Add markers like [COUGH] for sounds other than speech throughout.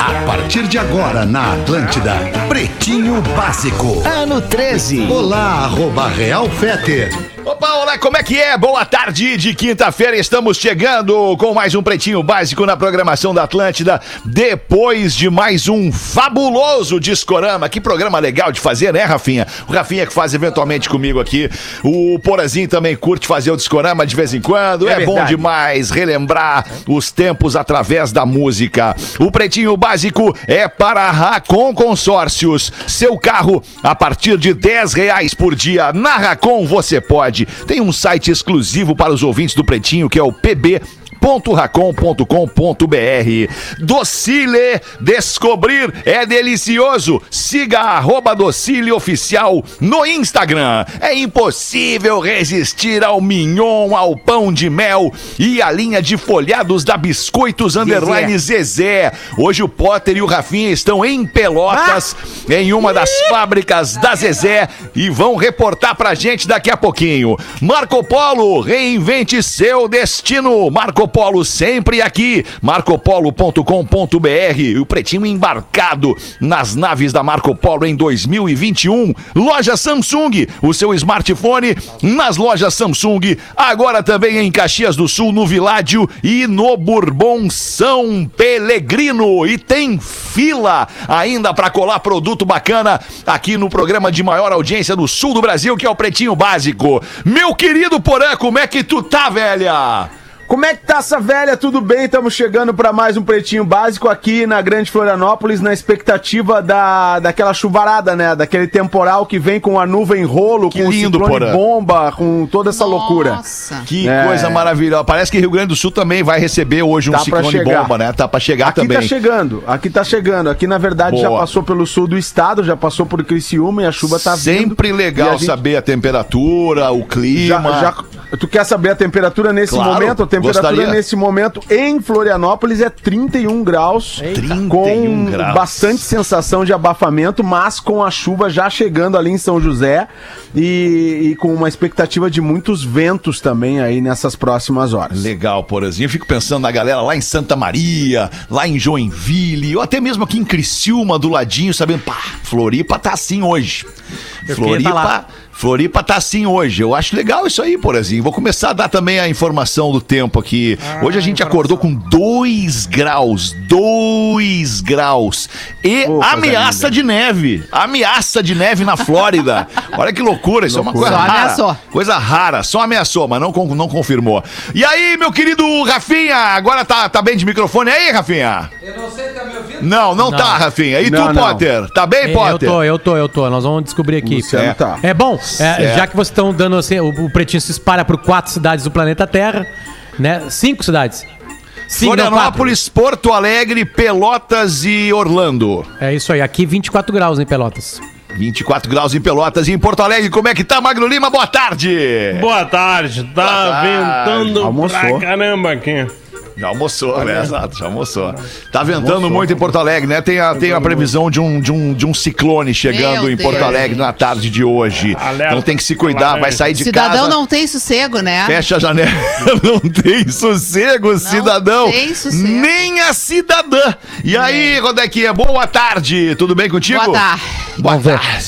A partir de agora na Atlântida, Pretinho Básico. Ano 13. Olá, arroba Real Feter. Opa, olá, como é que é? Boa tarde de quinta-feira, estamos chegando com mais um Pretinho Básico na programação da Atlântida, depois de mais um fabuloso Discorama. Que programa legal de fazer, né, Rafinha? O Rafinha que faz eventualmente comigo aqui, o Porazinho também curte fazer o Discorama de vez em quando, é, bom demais relembrar os tempos através da música. O Pretinho Básico é para a Racon Consórcios, seu carro a partir de 10 reais por dia. Na Racon você pode. Tem um site exclusivo para os ouvintes do Pretinho, que é o PB racon.com.br Docile, descobrir é delicioso. Siga arroba Docile Oficial no Instagram. É impossível resistir ao mignon, ao pão de mel e a linha de folhados da Biscoitos Underline Zezé. Hoje o Potter e o Rafinha estão em Pelotas, em uma das fábricas da Zezé e vão reportar pra gente daqui a pouquinho. Marco Polo, reinvente seu destino. Marco Polo sempre aqui. marcopolo.com.br. O Pretinho embarcado nas naves da Marco Polo em 2021. Loja Samsung, o seu smartphone nas lojas Samsung. Agora também em Caxias do Sul, no Viládio e no Bourbon São Pelegrino. E tem fila ainda para colar produto bacana aqui no programa de maior audiência do sul do Brasil, que é o Pretinho Básico. Meu querido Porã, como é que tu tá, velha? Como é que tá essa velha? Tudo bem? Estamos chegando para mais um Pretinho Básico aqui na Grande Florianópolis, na expectativa da, daquela chuvarada, né? Daquele temporal que vem com a nuvem rolo, Que com lindo, o ciclone Porã. bomba, com toda essa loucura. Nossa. Que É. coisa maravilhosa. Parece que Rio Grande do Sul também vai receber hoje um Tá ciclone chegar. bomba, né? Tá pra chegar Aqui também. tá chegando, aqui tá chegando. Aqui, na verdade, já Boa. passou pelo sul do estado, já passou por Criciúma e a chuva tá vindo. Sempre legal a gente saber a temperatura, o Já, clima. já- tu quer saber a temperatura nesse Claro, momento? A temperatura gostaria. nesse momento em Florianópolis é 31 graus. 31 com graus. bastante sensação de abafamento, mas com a chuva já chegando ali em São José e, e com uma expectativa de muitos ventos também aí nessas próximas horas. Legal, Porazinho. Eu fico pensando na galera lá em Santa Maria, lá em Joinville, ou até mesmo aqui em Criciúma, do ladinho, sabendo, pá, Floripa tá assim hoje. Floripa, Floripa tá assim hoje. Eu acho legal isso aí, Porazinho. Vou começar a dar também a informação do tempo aqui. hoje a gente acordou com 2 graus. 2 graus. E ameaça de neve. Ameaça de neve na Flórida. [LAUGHS] Olha que loucura. Isso é uma coisa Só rara. ameaçou. Coisa rara, só ameaçou, mas não, não confirmou. E aí, meu querido Rafinha, agora tá, tá bem de microfone aí, Rafinha? Eu não sei, ouvindo? Não, não, tá, Rafinha. E Não, tu, não. Potter? Tá bem, É, Eu Potter? tô, eu tô, eu tô. Nós vamos descobrir aqui. Luciano É. tá. É bom, é, já que vocês estão dando assim, o, o Pretinho se espalha por quatro cidades do planeta Terra, né? Cinco cidades. Cinco, não, Florianópolis, Porto Alegre, Pelotas e Orlando. É isso aí, aqui 24 graus em Pelotas. 24 graus em Pelotas e em Porto Alegre. Como é que tá, Magno Lima? Boa tarde! Boa tarde, tá Boa tarde. ventando Almoçou. pra caramba aqui. Já almoçou, né? Exato, já almoçou. Tá ventando muito em Porto Alegre, né? Tem a, tem a previsão de um, de, um, de um ciclone chegando Meu em Porto Deus. Alegre na tarde de hoje. Alerta. Então tem que se cuidar, vai sair de Cidadão casa. não tem sossego, né? Fecha a janela. [LAUGHS] Não tem sossego, cidadão. tem sossego. Nem a cidadã. E aí, Rodequinha, boa tarde. Tudo bem contigo? Boa tarde. Boa Vamos ver. tarde.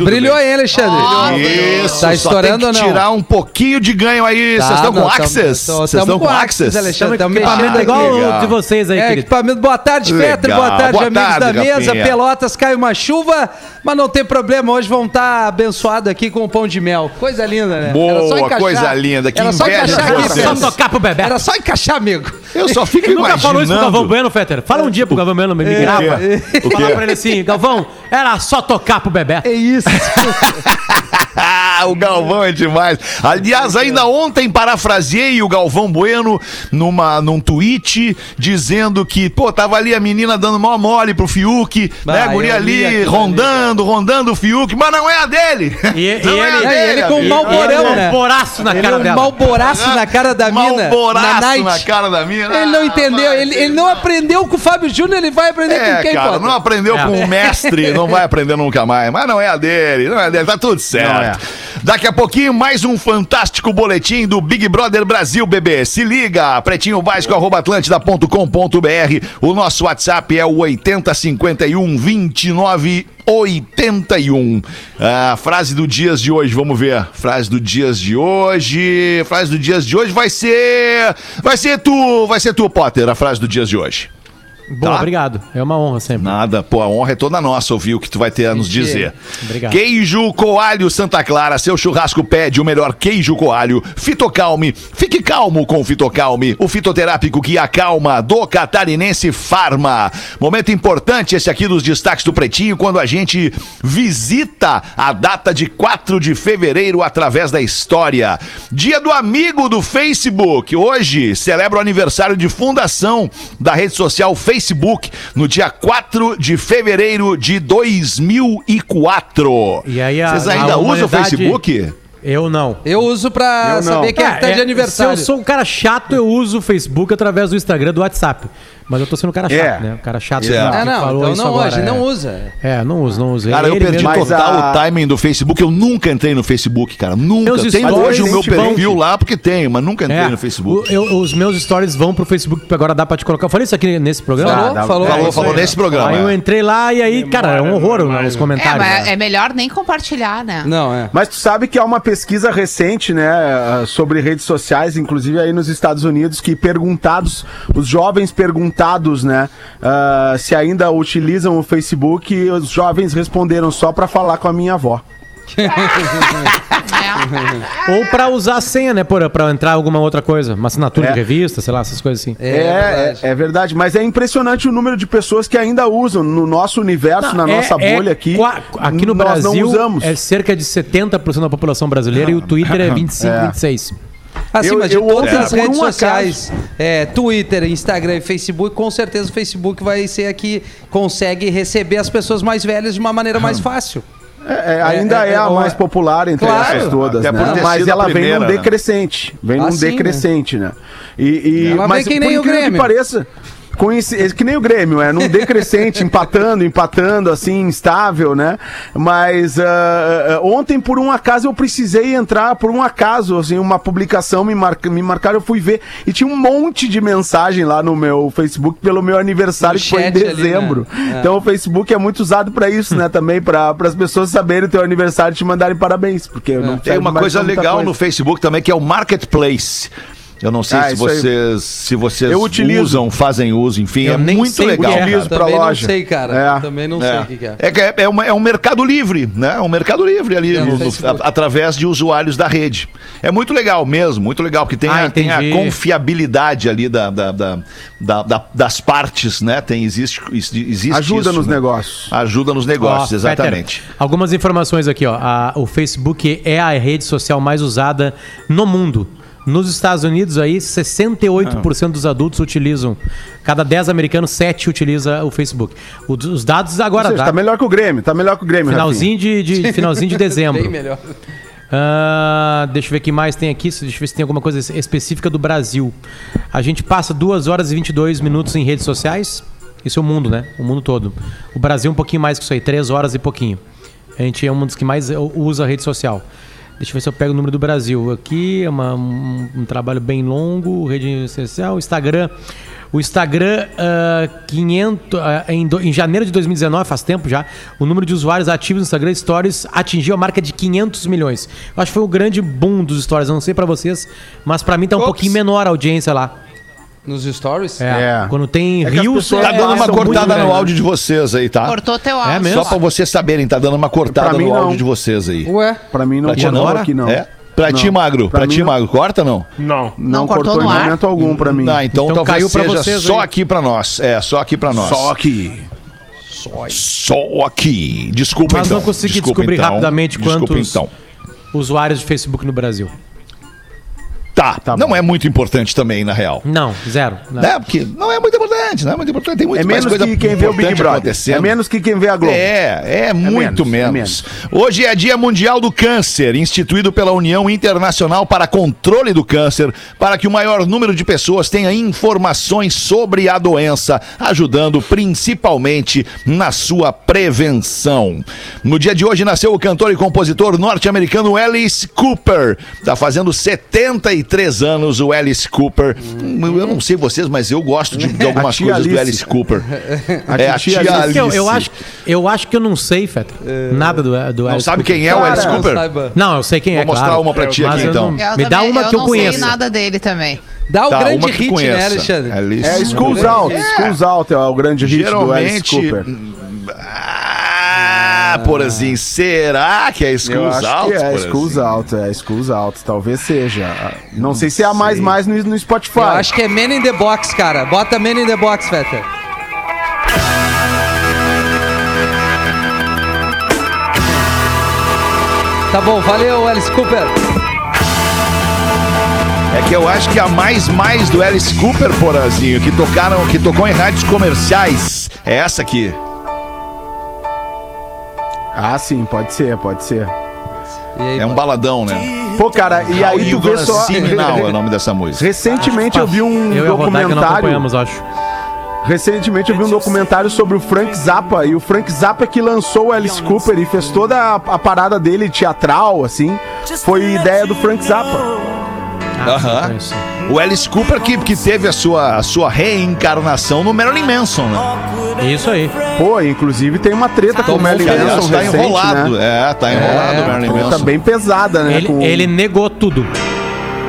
Ó, brilhou bem. aí, Alexandre. Ó, Isso, Tá só estourando tem ou que não? tirar um pouquinho de ganho aí. Vocês Tá, estão com não, Access? tô- Vocês estão com Access? Alexandre. Estamos Equipamento é igual legal. de vocês aí, É, querido. equipamento. Boa tarde. Fetter. Boa tarde, Boa amigos tarde, da mesa. Pelotas cai uma chuva, mas não tem problema. Hoje vão estar abençoados aqui com o pão de mel. Coisa linda, né? Boa, coisa linda. Que Era só inveja encaixar aqui, vocês. Só tocar pro Bebeto. Era só encaixar, amigo. Eu só fico Ele nunca falou isso pro Galvão imaginando. Bueno, Fetter. Fala um dia pro Galvão Bueno, me grava. O quê? Fala pra ele assim, Galvão, era só tocar pro Bebeto. É isso. [LAUGHS] o Galvão é demais. Aliás, ainda ontem parafraseei o Galvão Bueno numa, num tweet dizendo que, pô, tava ali a menina dando mó mole pro Fiuk, né? A Ah, guria eu vi ali aquilo rondando, rondando o Fiuk, mas não é a dele. E, [LAUGHS] Não e é a ele, É, dele, ele com um malborão, né? Boraço na Ele é cara um dela. malboraço na cara da mina. Malboraço Na na cara da mina. Ele não Ah, entendeu, ele, ele não aprendeu com o Fábio Júnior, ele vai aprender É, com quem, cara, não aprendeu É. com o mestre, não vai aprender nunca mais. Mas não é a dele, não é a dele, tá tudo certo. Daqui a pouquinho, mais um fantástico boletim do Big Brother Brasil, bebê. Se liga, pretinho básico, arroba atlântida.com.br. O nosso WhatsApp é o 8051 29 81. A frase do dias de hoje, vamos ver. Frase do dias de hoje. Frase do dias de hoje vai ser. Vai ser tu, vai ser tu, Potter, a frase do dias de hoje. Tá. obrigado. É uma honra sempre. Nada, pô, a honra é toda nossa ouvir o que tu vai ter a nos dizer. Obrigado. Queijo Coalho Santa Clara, seu churrasco pede o melhor queijo coalho. Fitocalme, fique calmo com o Fitocalme, o fitoterápico que acalma do Catarinense Farma. Momento importante esse aqui dos destaques do Pretinho, quando a gente visita a data de 4 de fevereiro através da história. Dia do amigo do Facebook. Hoje celebra o aniversário de fundação da rede social Facebook, no dia 4 de fevereiro de 2004. E aí a- Vocês a ainda usam o Facebook? Eu não. Eu uso pra Eu não. saber quem é que tá É, de é, aniversário. Se eu sou um cara chato, eu uso o Facebook através do Instagram, do WhatsApp. Mas eu tô sendo um cara chato, É. né? Um cara chato. É. que Ah, não, falou então isso não agora, hoje, é. não usa. É, não uso, não uso. Cara, eu perdi mesmo- total a- o timing do Facebook. Eu nunca entrei no Facebook, cara. Nunca. Meus Tenho stories hoje o meu vão- perfil lá porque tenho, mas nunca entrei É, no Facebook. o- eu- os meus stories vão pro Facebook, porque agora dá pra te colocar. Eu falei isso aqui nesse programa? Falou, falou. Falou, É isso falou aí. nesse programa. Aí eu é. entrei lá e aí, cara, é um horror os É, comentários. mas né? é melhor nem compartilhar, né? Não, é. Mas tu sabe que há uma pesquisa recente, né, sobre redes sociais, inclusive aí nos Estados Unidos, que perguntados, os jovens perguntados, né, ah, se ainda utilizam o Facebook, os jovens responderam só pra falar com a minha avó. É. [LAUGHS] Ou pra usar a senha, né? Pra, pra entrar alguma outra coisa. Uma assinatura É. de revista, sei lá, essas coisas assim. É, é, é verdade. mas é impressionante o número de pessoas que ainda usam no nosso universo, na É- nossa é bolha aqui. qua- aqui no nós Brasil não usamos. é cerca de 70% da população brasileira e o Twitter é 25, É. 26. Acima Eu- de eu todas ontem, as redes um sociais, é, Twitter, Instagram e Facebook, com certeza o Facebook vai ser a que consegue receber as pessoas mais velhas de uma maneira mais fácil. É, é, ainda É, é, é, a é, mais popular entre Claro. essas todas, né? Mas ela vem primeira, num né? decrescente. Vem Ah, num sim, né? decrescente, né? E, e- Ela mas vem que por nem o incrível Grêmio. que pareça, com esse, é que nem o Grêmio, é num decrescente, [LAUGHS] empatando, empatando, assim, instável, né? Mas ah, ontem, por um acaso, eu precisei entrar, por um acaso, assim, uma publicação me, marca, me marcaram, eu fui ver, e tinha um monte de mensagem lá no meu Facebook pelo meu aniversário, No que foi em chat ali, né? dezembro. É. Então o Facebook é muito usado pra isso, né? Também para as pessoas saberem o teu aniversário e te mandarem parabéns, porque eu não Tem uma coisa legal coisa. no Facebook também que é o Marketplace. Eu não sei Ah, se isso aí. vocês, se vocês Eu utilizo. usam, fazem uso, enfim, Eu é nem muito sei o que legal. é. Utilizo Também não loja. sei, cara. É. Também não sei É. o que, é. É, é, é, uma- é um mercado livre, né? É um mercado livre ali, no no- a- através de usuários da rede. É muito legal mesmo, muito legal, porque tem, Ah, a, tem a confiabilidade ali da, da- da- da- da- das partes, né? Tem, existe, existe Ajuda isso, nos né? negócios. Ajuda nos negócios, Peter, exatamente. algumas informações aqui, ó. A- o Facebook é a rede social mais usada no mundo. Nos Estados Unidos aí, 68% dos adultos utilizam. Cada 10 americanos, 7 utiliza o Facebook. O- os dados Ou agora, seja, tá? tá melhor que o Grêmio, tá melhor que o Grêmio, finalzinho de, de- finalzinho de [LAUGHS] dezembro. Bem melhor. Ah, deixa eu ver o que mais tem aqui. Deixa eu ver se tem alguma coisa específica do Brasil. A gente passa 2 horas e 22 minutos em redes sociais. Isso é o mundo, né? O mundo todo. O Brasil um pouquinho mais que isso aí, 3 horas e pouquinho. A gente é um dos que mais usa a rede social. Deixa eu ver se eu pego o número do Brasil. Aqui é uma- um, um trabalho bem longo, rede social, Instagram. O Instagram, ah, 500, ah, em, do- em janeiro de 2019, faz tempo já, o número de usuários ativos no Instagram Stories atingiu a marca de 500 milhões. Eu acho que foi o grande boom dos Stories. Eu não sei pra vocês, mas pra mim tá um Ops. pouquinho menor a audiência lá. Nos stories? É, É. Quando tem É rios, pessoas Tá dando uma cortada no áudio de vocês aí, tá? Cortou teu É áudio. mesmo? Só pra vocês saberem, tá dando uma cortada no não. áudio de vocês aí. Ué? Pra mim não ti cortou aqui, não. É? Pra ti, Não. Magro. Pra, Pra ti, não. Magro. Corta não? Não. Não, Não cortou, cortou no em ar? momento algum pra mim. Ah, então, Então talvez caiu pra seja vocês só aí. aqui pra nós. É, só aqui pra nós. Só que... Só aqui. Desculpa Mas então. não consegui Desculpa, descobrir então. rapidamente Desculpa quantos- então. usuários de Facebook no Brasil. Tá, Tá não é muito importante também, na real. Não, zero. Não. Né? Porque não é muito importante, não é muito importante. Tem muito É mais menos coisa que quem vê o Big Brother. É menos que quem vê a Globo. É, é muito menos, é menos. Hoje é Dia Mundial do Câncer, instituído pela União Internacional para Controle do Câncer, para que o maior número de pessoas tenha informações sobre a doença, ajudando principalmente na sua prevenção. No dia de hoje nasceu o cantor e compositor norte-americano Alice Cooper. Tá fazendo 73 anos o Alice Cooper. Eu não sei vocês, mas eu gosto de, de algumas tia coisas do Alice. Alice Cooper. [LAUGHS] A é a titia tia Alice. Alice. Eu, eu acho, eu acho que eu não sei, Feta. Nada do, do Não Alice sabe Cooper. quem é o Alice Cara, Cooper? saiba. Não, eu sei quem é, Vou mostrar claro. uma pra ti Mas aqui, eu então. não- Eu Me dá uma que eu não conheço. sei nada dele também. Dá o Tá, grande uma que hit, conheça. né, Alexandre? Alice É Schools Out. Schools Out é o grande hit do Alice. Cooper. Ah, Porazinho, será que é Schools acho Out? que é Porazinho? Schools Out, é Schools Out, talvez seja. Não sei se é a mais sei. mais no, no Spotify. Eu acho que é Man in the Box, cara. Bota Man in the Box, Feta. Tá bom, valeu, Alice Cooper. É que eu acho que a mais mais do Alice Cooper, Porazinho, que tocaram, que tocou em rádios comerciais, é essa aqui. Ah, sim, pode ser, pode ser. Aí, É um baladão, né? Pô, cara, e aí tu vê só. Now é o nome dessa [LAUGHS] música. Recentemente eu vi um Eu e a Rodaica não documentário. acompanhamos, acho. Recentemente eu vi um documentário sobre o Frank Zappa e o Frank Zappa que lançou o Alice Cooper e fez toda a, a parada dele teatral, assim. Foi ideia do Frank Zappa. Ah, Aham. O Alice Cooper que, que teve a sua, a sua reencarnação no Marilyn Manson, né? Isso aí. Pô, inclusive tem uma treta com o Marilyn Manson tá recente, enrolado. né? É, tá enrolado o Marilyn Manson. bem pesada, né? Ele, com, ele negou tudo.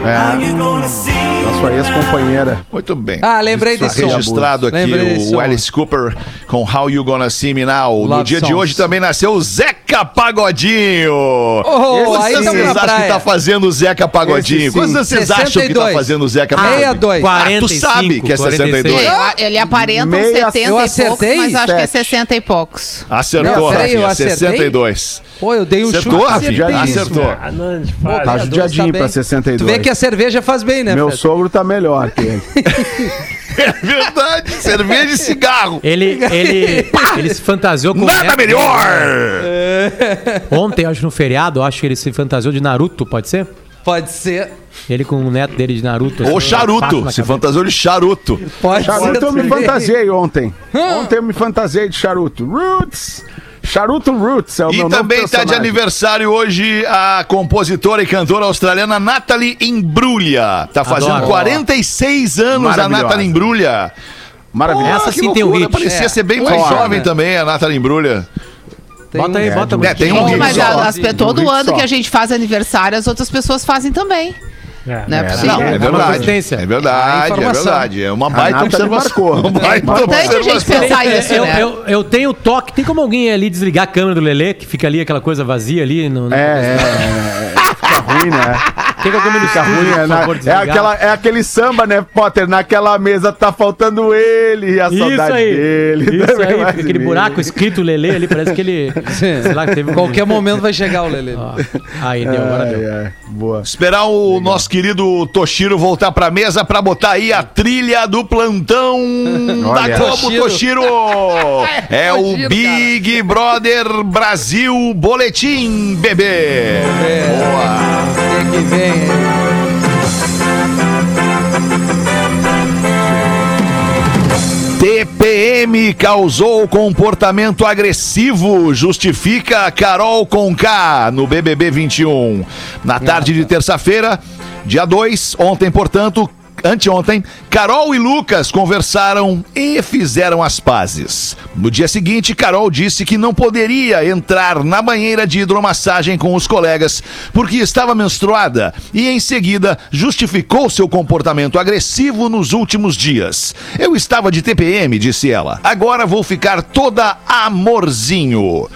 É, com a sua ex-companheira. Muito bem. Ah, lembrei Tá desse som. registrado aqui Lembrei o som. Alice Cooper com How You Gonna See Me Now. no Love dia de songs. hoje também nasceu o Zeca Pagodinho. Oh, Quantos aí anos tá vocês acham que tá fazendo o Zeca Pagodinho? Esse sim. Quantos anos vocês acham que tá 62. fazendo o Zeca Pagodinho? 62. Ah, tu 45, sabe que é 62. 46. Ele, aparenta uns Meia- 70 Eu e poucos, acertei? mas acho que é Sete. 60 e poucos. Acertou, Rafinha, acertei? 62. Pô, eu dei um Acertou, chute. Rafinha? Acertou. Ah, não, de Pô, fato. Tá judiadinho pra 62. Tu vê que a cerveja faz bem, né, Meu Feta? sogro tá melhor que ele. [LAUGHS] É verdade, cerveja e cigarro. Ele, ele, [LAUGHS] ele se fantasiou com o Nada melhor! dele. Ontem, acho no feriado, acho que ele se fantasiou de Naruto, pode ser? Pode ser. Ele com o neto dele de Naruto. Ou assim, charuto, se cabeça. fantasiou de charuto. Pode Charuto eu me fantasiei ontem. Ontem eu me fantasiei de charuto. Roots! Charuto Roots é o E meu novo também está de aniversário hoje a compositora e cantora australiana Natalie Imbruglia. Tá fazendo Adoro. 46 anos a Maravilhosa. Natalie Imbruglia. Maravilhoso. Essa sim tem um loucura, hit. Parecia É. ser bem mais jovem né? também a Natalie Imbruglia. Tem Bota um- aí, bota É, tem um Bom, hit mas só. a- as, todo Um ano que a gente faz aniversário, as outras pessoas fazem também. É. Não é, É, possível. Não, é uma verdade. É verdade, é verdade. É uma baita observação. [LAUGHS] Uma baita Importante a gente pensar isso, eu, né? eu, eu tenho toque. Tem como alguém ali desligar a câmera do Lelê, que fica ali aquela coisa vazia ali? No, no- É, é, é. [LAUGHS] Fica ruim, né? Tem alguém no Fica ruim, é, na- favor, é, desligar? aquela, é aquele samba, né, Potter? Naquela mesa tá faltando ele e a Isso saudade aí. dele. [LAUGHS] Isso aí, aquele buraco escrito Lelê ali, parece que ele. [LAUGHS] sei lá, que teve um- Qualquer momento vai chegar o Lele. Ó, Aí deu, agora Ai, deu. ai, boa. Esperar o nosso querido Toshiro voltar pra mesa pra botar aí a trilha do plantão Olha. da Globo Toshiro. [LAUGHS] É o Toshiro, Big Brother Brasil Boletim, bebê. Boa. Que vem? TPM causou comportamento agressivo, justifica Carol Conká no BBB 21. Na tarde de terça-feira, dia 2, ontem, portanto, anteontem, Carol e Lucas conversaram e fizeram as pazes. No dia seguinte, Carol disse que não poderia entrar na banheira de hidromassagem com os colegas porque estava menstruada e, em seguida, justificou seu comportamento agressivo nos últimos dias. Eu estava de TPM, disse ela. Agora vou ficar toda amorzinho.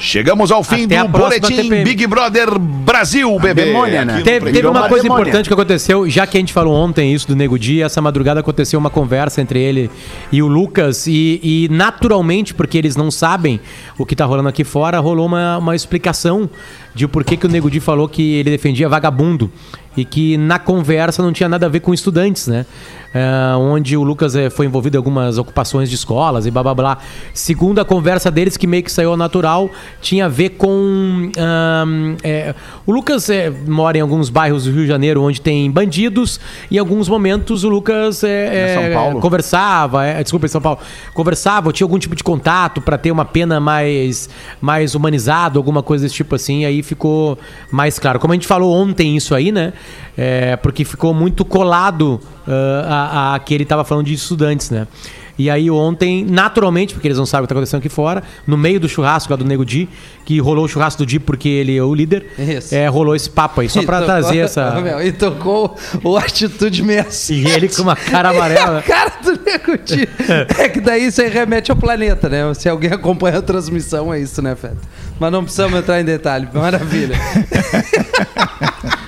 Chegamos ao fim Até do boletim TPM. Big Brother Brasil, bebê. demônia, né? Teve, teve uma uma coisa demônia. importante que aconteceu, já que a gente falou ontem isso do Nego Dia, essa madrugada aconteceu uma conversa entre ele e o Lucas, e, e naturalmente, porque eles não sabem o que tá rolando aqui fora, rolou uma, uma explicação de por que que o Nego Di falou que ele defendia vagabundo e que na conversa não tinha nada a ver com estudantes, né? É, onde o Lucas eh, foi envolvido em algumas ocupações de escolas e blá blá blá. Segundo a conversa deles, que meio que saiu ao natural, tinha a ver com. ahn, é, o Lucas eh, mora em alguns bairros do Rio de Janeiro onde tem bandidos, e em alguns momentos o Lucas conversava, é, desculpa, em São Paulo, conversava, tinha algum tipo de contato para ter uma pena mais, mais humanizada, alguma coisa desse tipo assim, aí ficou mais claro. Como a gente falou ontem isso aí, né? É, porque ficou muito colado ah, a, a que ele estava falando de estudantes, né? E aí ontem, naturalmente, porque eles não sabem o que está acontecendo aqui fora, no meio do churrasco lá do Nego Di, que rolou o churrasco do Di porque ele é o líder, Isso. é, rolou esse papo aí, só para tocou- trazer essa... [LAUGHS] Meu, e tocou o Atitude 65. E ele com uma cara [LAUGHS] amarela. a cara do Nego Di. [LAUGHS] É que daí isso aí remete ao planeta, né? Se alguém acompanha a transmissão, é isso, né, Feta? Mas não precisamos entrar em detalhe. Maravilha.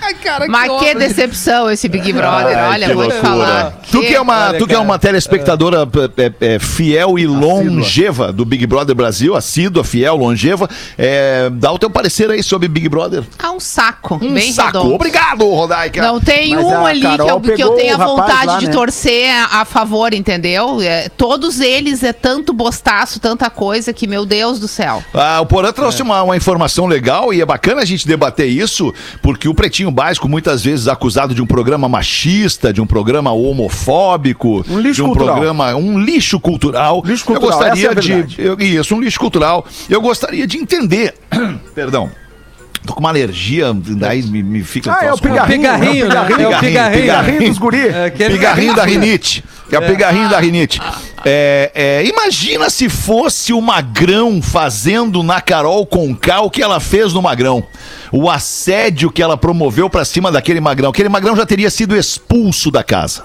Ai, cara, Mas que decepção esse Big Brother, Ai, olha, que vou te loucura. falar. Tu que é uma, Olha, tu que é uma telespectadora é, é, fiel e longeva do Big Brother Brasil, assídua, fiel, longeva, é, dá o teu parecer aí sobre Big Brother. Ah, um saco, Um bem saco. redondo. Obrigado, Rodaica. Não tem Mas um a ali que eu, que eu pegou tenha o rapaz vontade lá, de né? torcer a, a favor, entendeu? É, todos eles é tanto bostaço, tanta coisa que, meu Deus do céu. Ah, o Porã trouxe uma, uma informação legal e é bacana a gente debater isso, porque o Pretinho Básico, muitas vezes acusado de um programa machista, de um programa homofóbico, Um lixo de um cultural. programa, um lixo cultural. Lixo cultural, Eu gostaria essa é de. eu- isso, um lixo cultural. Eu gostaria de entender. [CLEARS THROAT] Perdão. Tô com uma alergia, daí me, me fica. Ah, é o pigarrinho. Pigarrinho, né? É o Pigarrinho, dos guri. É aquele Pigarrinho da rinite. É o pigarrinho da rinite. É, é, imagina se fosse o Magrão fazendo na Carol Conká o que ela fez no Magrão. O assédio que ela promoveu pra cima daquele Magrão. Aquele Magrão já teria sido expulso da casa.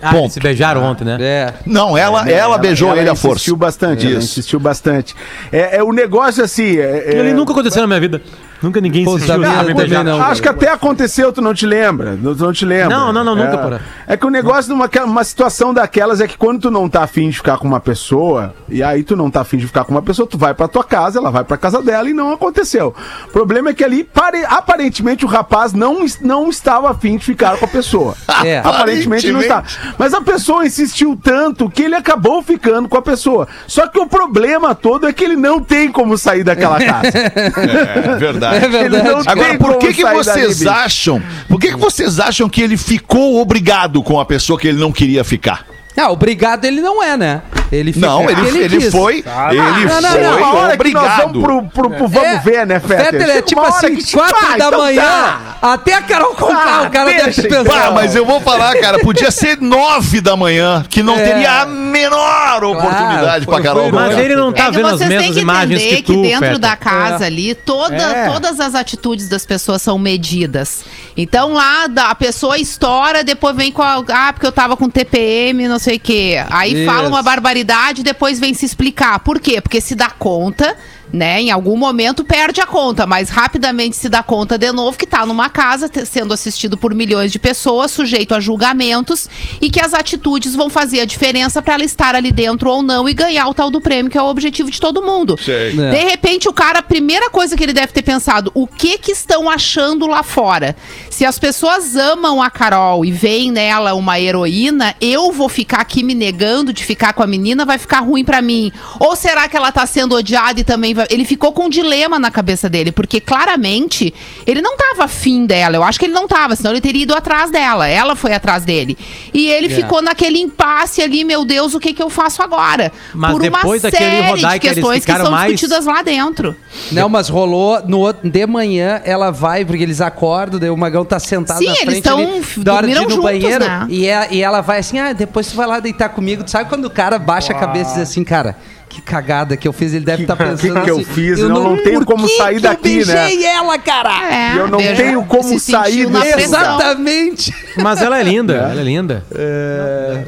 Ah, Ponto. eles se beijaram ontem, né? É. Não, ela, É, ela, beijou ela ele à força. insistiu bastante, ela Isso. insistiu bastante. É, é o negócio assim. É, é- Ele nunca aconteceu na minha vida. Nunca ninguém Pô, insistiu não, beijar. também não. Acho que até aconteceu, tu não te lembra. Tu não te lembra. Não, não, não, nunca, é, porra. É que o negócio de uma, uma situação daquelas é que quando tu não tá afim de ficar com uma pessoa, e aí tu não tá afim de ficar com uma pessoa, tu vai pra tua casa, ela vai pra casa dela e não aconteceu. O problema é que ali, pare- aparentemente, o rapaz não, não estava afim de ficar com a pessoa. [LAUGHS] É. Aparentemente não está. Mas a pessoa insistiu tanto que ele acabou ficando com a pessoa. Só que o problema todo é que ele não tem como sair daquela [LAUGHS] casa. É verdade. É verdade. Ele não Agora, por que, que vocês acham? Por que, que vocês acham que ele ficou obrigado com a pessoa que ele não queria ficar? Ah, obrigado ele não é, né? Ele fica Não, ele, ele quis. foi. Ele não, não, foi não. Uma hora que nós obrigado. vamos pro, pro- pro vamos É, ver, né, Fetter? Fetter é tipo assim, que- quatro Ah, da então manhã, tá. até a Carol Conká, Ah, o cara deve pensado. Pá, mas eu vou falar, cara, podia ser nove da manhã, que não É. teria a menor oportunidade foi- pra Carol foi Conká. Mas ele não tá é que vendo as vocês têm mesmas que imagens entender que que, tu, dentro Feta. da casa É. ali, toda, É. todas as atitudes das pessoas são medidas. Então lá a pessoa estoura, depois vem com a, ah, porque eu tava com TPM, não sei o quê. Aí Isso. fala uma barbaridade, depois vem se explicar. Por quê? Porque se dá conta, né? Em algum momento perde a conta, mas rapidamente se dá conta de novo que tá numa casa sendo assistido por milhões de pessoas, sujeito a julgamentos e que as atitudes vão fazer a diferença para ela estar ali dentro ou não e ganhar o tal do prêmio, que é o objetivo de todo mundo. Sei. É. De repente, o cara, a primeira coisa que ele deve ter pensado, o que que estão achando lá fora? Se as pessoas amam a Carol e veem nela uma heroína, eu vou ficar aqui me negando de ficar com a menina, vai ficar ruim pra mim. Ou será que ela tá sendo odiada e também. Ele ficou com um dilema na cabeça dele, porque claramente ele não tava afim dela. Eu acho que ele não tava, senão ele teria ido atrás dela. Ela foi atrás dele. E ele É. ficou naquele impasse ali, meu Deus, o que que eu faço agora? Mas Por uma depois daquele série de eles questões que são mais- discutidas lá dentro. Não, mas rolou no outro, de manhã, ela vai, porque eles acordam, daí o Magão tá sentado Sim, na eles frente tão- ali, da hora de ir no juntos, banheiro, né? e, é- e ela vai assim, ah, depois tu vai lá deitar comigo. Tu sabe quando o cara baixa a cabeça e diz assim, cara, que cagada que eu fiz, ele deve estar que- pensando que que eu assim, fiz? Eu não tenho por como que sair que daqui, eu né?" beijei ela, cara! É, eu não tenho como se sair desse-. Exatamente! Mas ela é linda, ela é linda.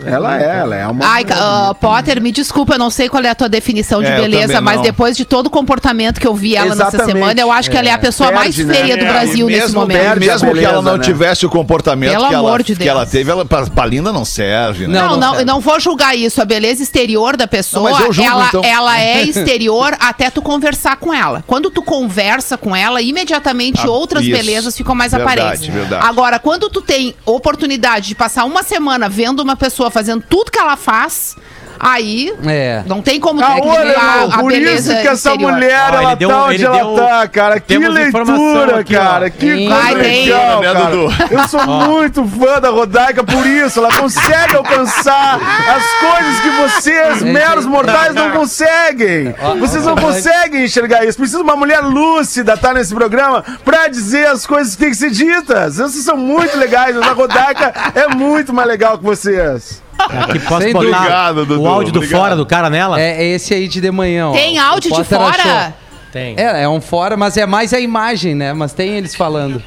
Ela é, ela é uma. Ai, ah, Potter, me desculpa, eu não sei qual é a tua definição de É, eu beleza, mas não. depois de todo o comportamento que eu vi ela nessa Exatamente. semana, eu acho que ela é a pessoa Perde, mais né? feia do É, Brasil E nesse mesmo, momento. mesmo que ela não né? tivesse o comportamento Pelo que ela, amor de que ela teve, ela, pra, pra linda não serve, né? Não, Não, não não, não vou julgar isso. A beleza exterior da pessoa, Não, mas eu julgo ela então. Ela é [LAUGHS] exterior até tu conversar com ela. Quando tu conversa com ela, imediatamente Ah, outras isso. belezas ficam mais Verdade, aparentes. verdade. Agora, quando tu tem oportunidade de passar uma semana vendo uma pessoa fazendo tudo que ela faz, aí É. não tem como tu Ah, olha, equilibrar irmão, por isso que essa exterior. mulher, Ó, ele ela deu- tá onde ela deu- tá, cara. Que leitura, aqui, ó. cara. Que coisa tem. legal, Né, cara. Eu sou muito fã da Rodaica por isso. Ela consegue alcançar as coisas que vocês, meros mortais, não conseguem. Vocês não conseguem enxergar isso. Precisa de uma mulher lúcida estar nesse programa pra dizer as coisas que têm que ser ditas. Essas são muito legais, mas a Rodaica é muito mais legal que vocês. Aqui posso Sem botar. Obrigado, Dudu, o áudio do obrigado. fora do cara nela? É, é esse aí de de manhã, ó. Tem áudio de fora? achou. Tem. É, é um fora, mas é mais a imagem, né? Mas tem eles falando.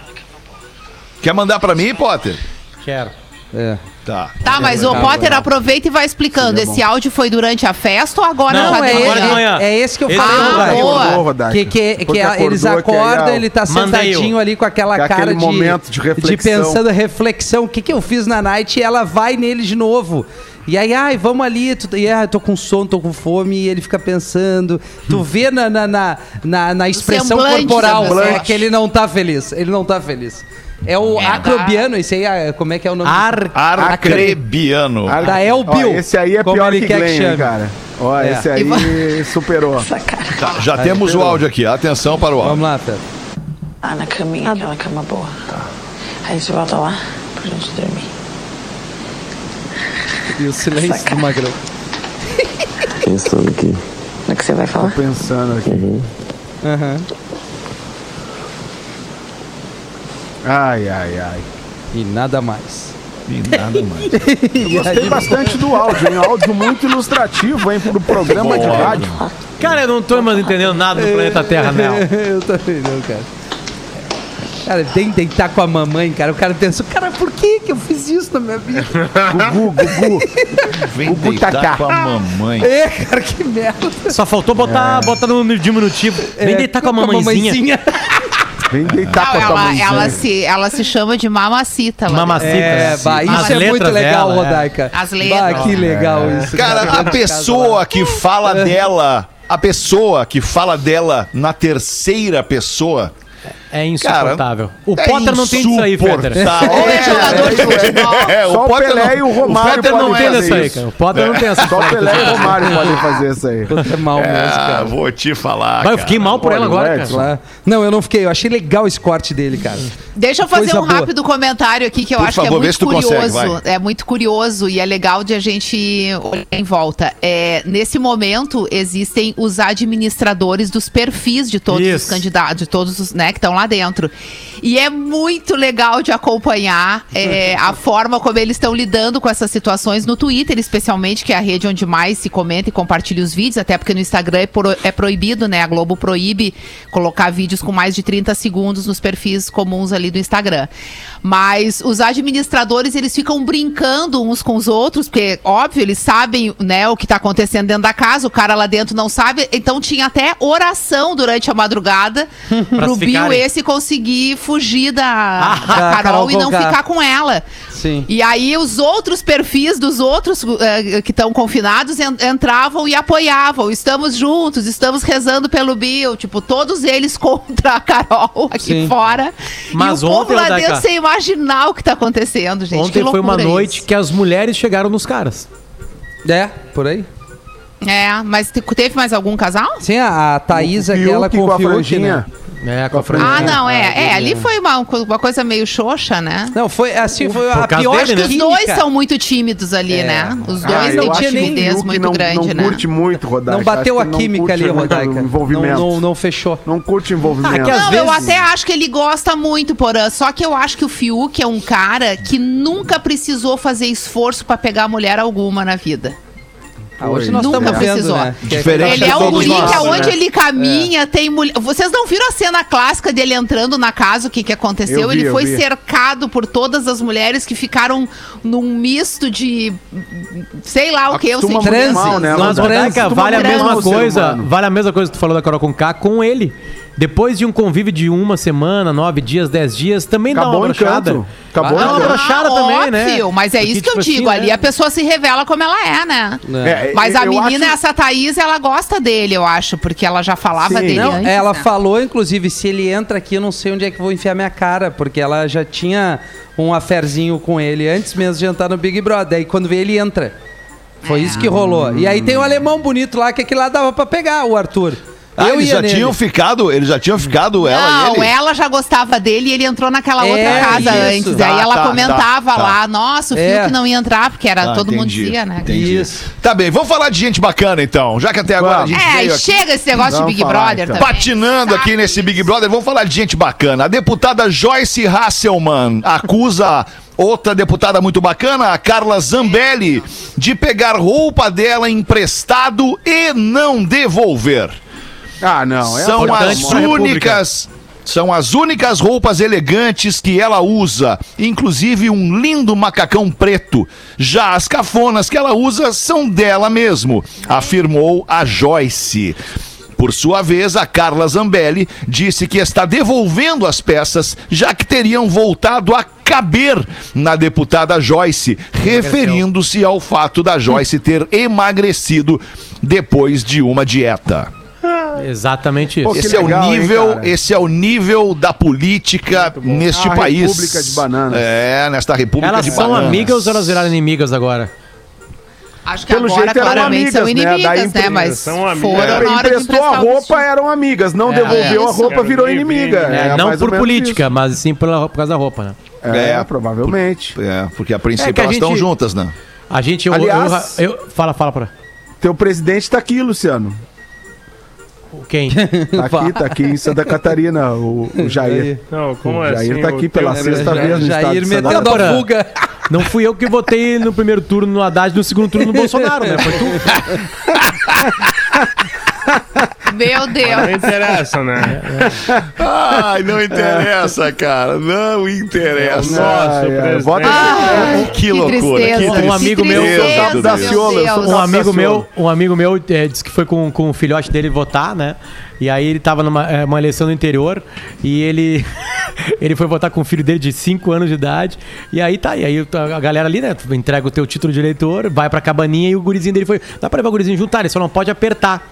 Quer mandar pra mim, Potter? Quero. É. Tá. Tá, mas o Potter aproveita e vai explicando. Esse áudio foi durante a festa ou agora Não, Não, é, agora ele- de manhã. é esse que eu Esse falei, é o Rodaica. boa. Rodaica. Que, que, que a- eles acordou, que aí, acordam, ele tá Mandei sentadinho ali com aquela com cara aquele de, momento de reflexão. pensando reflexão. O que, que eu fiz na night? E ela vai nele de novo. E aí, ai, vamos ali, tu, e, ah, tô com sono, tô com fome, e ele fica pensando. Tu vê na, na, na, na, na expressão semblante corporal pessoa. é que ele não tá feliz. Ele não tá feliz. É o É, acrobiano, esse aí, ah, como é que é o nome? Ar... Arcrebiano. Ar- Da El Ó, esse aí é como pior que que Glenn, chame. cara. Ó, É. esse aí superou. Tá, já temos o áudio aqui. Atenção para o áudio. Vamos lá, Pedro. Ah, na caminha, aquela cama boa. Aí você volta lá pra gente dormir. E o silêncio do Magrão. [LAUGHS] Pensando aqui. O que você vai falar? Pensando aqui. Aham. Ai, ai, ai. E nada mais. E nada mais. [LAUGHS] Gostei bastante do áudio, hein? Áudio muito ilustrativo, hein? Pro programa de rádio. Cara, eu não tô mais entendendo nada do planeta Terra, [LAUGHS] não. Eu também não, cara. Cara, tem que estar com a mamãe, cara. O cara pensou, cara, por que que eu fiz isso na minha vida? Gugu, Gugu. Vem O deitar com a mamãe. é, cara, que merda. Só faltou botar, botar no diminutivo. Vem É, deitar com a mamãezinha. [LAUGHS] Vem deitar Não, com a tua ela, ela, se, ela se chama de mamacita. lá Mamacita. É, bah, As isso é muito legal, dela, é. Rodaica. As Bah, letras. que legal isso. Cara, a pessoa que fala [LAUGHS] dela, a pessoa que fala dela na terceira pessoa. É insuportável. o é Potter não tem isso aí. Ou é jogador de [LAUGHS] futebol. É, Só o Potter Pelé e o Romário Potter podem não Não é tem fazer isso aí, cara. O Potter não tem essa Só o Pelé e o Romário podem fazer isso aí. É mal mesmo, Ah, cara. vou te falar. Vai, eu fiquei mal por ela agora, cara. Não, eu não fiquei. Eu achei legal esse corte dele, cara. Deixa eu fazer Coisa um boa. rápido comentário aqui que eu Por acho favor, que é muito consegue, curioso. vai. é muito curioso e é legal de a gente olhar em volta. É, nesse momento, existem os administradores dos perfis de todos os Isso. candidatos, de todos os né, que estão lá dentro. E é muito legal de acompanhar é, a forma como eles estão lidando com essas situações no Twitter, especialmente, que é a rede onde mais se comenta e compartilha os vídeos, até porque no Instagram é, pro- é proibido, né? A Globo proíbe colocar vídeos com mais de 30 segundos nos perfis comuns ali do Instagram. Mas os administradores, eles ficam brincando uns com os outros, porque, óbvio, eles sabem, né, o que tá acontecendo dentro da casa, o cara lá dentro não sabe, então tinha até oração durante a madrugada [LAUGHS] pro Bill esse conseguir fugir da, da da Carol, Carol e não ficar com ela. Sim. E aí os outros perfis dos outros eh, que estão confinados en- entravam e apoiavam. Estamos juntos, estamos rezando pelo Bill. Tipo, todos eles [LAUGHS] contra a Carol aqui Sim. fora. Mas e o povo lá dentro sem imaginar o que tá acontecendo, gente. Ontem que foi uma noite isso. que as mulheres chegaram nos caras. É, por aí. É, mas te- teve mais algum casal? Sim, a, a Thaís, O aquela com a franjinha. né? É, com a Ah, não, é. É, ali foi uma, uma coisa meio xoxa, né? Não, foi assim, foi Por a causa pior dele, né? Os dois são muito tímidos ali, É. né? Os Ah, dois eu têm acho que o timidez Fiuk muito não, grande, não né? curte muito, Rodaica. Não bateu Acho a não química ali, muito Rodaica. o Não, Envolvimento. não, não fechou. Não curte envolvimento. Ah, que às Não, eu vezes- até acho que ele gosta muito, Porã. Só que eu acho que o Fiuk é um cara que nunca precisou fazer esforço pra pegar mulher alguma na vida. Ah, hoje nós Nunca estamos vendo, precisou. né? Diferente Ele é um guri nós, que aonde né? ele caminha tem mulher. Vocês não viram a cena clássica dele entrando na casa, o que, que aconteceu? Eu vi, ele foi vi. cercado por todas as mulheres que ficaram num misto de. sei lá o que, eu Acostuma sei transe. mal, né? Mas, Acostuma vale a mesma o ser coisa. Vale a mesma coisa que tu falou da Carol com K com ele. Depois de um convívio de uma semana, nove dias, dez dias, também dá Acabou uma o encanto. brochada. Acabou dá o uma brochada Ah, também, né? óbvio, Mas é Porque, isso que eu tipo digo. assim, ali né? a pessoa se revela como ela é, né? É, Mas a menina, acho- essa Thaís, ela gosta dele, eu acho, porque ela já falava Sim. dele Não, antes. ela né? falou, inclusive, se ele entra aqui, eu não sei onde é que vou enfiar minha cara, porque ela já tinha um aferzinho com ele antes mesmo de entrar no Big Brother. Aí quando veio, ele entra. Foi isso que rolou. E aí tem o alemão bonito lá, que aquele lá dava pra pegar, o Arthur. Ah, eu eles já nele. tinham ficado, eles já tinham ficado ela Não, e ele. ela já gostava dele e ele entrou naquela É, outra casa isso. antes. Tá, Aí ela tá, comentava tá, tá. lá, nossa, o É. Fiuk não ia entrar, porque era Ah, todo mundo entendi, dizia, né? entendi. Isso. Tá bem, vamos falar de gente bacana então. Já que até agora a gente É, veio aqui chega esse negócio de Vamos Big falar, Brother então. também. patinando Sabe aqui nesse. Big Brother, vamos falar de gente bacana. A deputada Joyce Hasselman acusa outra deputada muito bacana, a Carla Zambelli, de pegar roupa dela emprestado e não devolver. Ah, não. É são as únicas são as únicas roupas elegantes que ela usa, inclusive um lindo macacão preto. Já as cafonas que ela usa são dela mesmo, afirmou a Joyce. Por sua vez, a Carla Zambelli disse que está devolvendo as peças, já que teriam voltado a caber na deputada Joyce, referindo-se ao fato da Joyce ter emagrecido depois de uma dieta. Exatamente isso. Pô, Esse é legal, o hein, nível, cara? esse é o nível da política neste A país. República de Bananas. É, nesta República Elas de são Bananas. amigas ou elas viraram inimigas agora? Acho que Pelo agora jeito eram claramente são amigas, né? inimigas, Daí né? empre- Mas São amigas. foram É, na hora de emprestou a emprestar o roupa, eram amigas. Não devolveu a isso. roupa, virou inimiga. ver. É, É, não por política, mas sim pela, por causa da roupa, né? isso. É, É, provavelmente. É, porque a princípio É a elas estão gente- juntas, né? A gente. Eu, Aliás- eu- eu- fala, fala pra. Teu presidente tá aqui, Luciano. Quem? Tá aqui, tá aqui em Santa Catarina, o, o Jair. Não, como O assim? Jair tá aqui pela sexta vez no estado Jair Santa metendo a fuga. Não fui eu que votei no primeiro turno no Haddad, no segundo turno no Bolsonaro, né? Foi tu. [LAUGHS] Meu Deus. Não interessa, né? [LAUGHS] Ai, não interessa, cara. Não interessa. Nossa, Ai, bota- Ai, Que loucura, que tristeza. Um amigo meu- Daciolo. Um amigo meu, um amigo meu disse que foi com, com o filhote dele votar, né? E aí ele tava numa eh, uma eleição no interior e ele [LAUGHS] ele foi votar com o filho dele de 5 anos de idade. E aí tá, e aí a galera ali, né, tu entrega o teu título de eleitor, vai pra cabaninha e o gurizinho dele foi, dá pra levar o gurizinho juntar, ele só não pode apertar,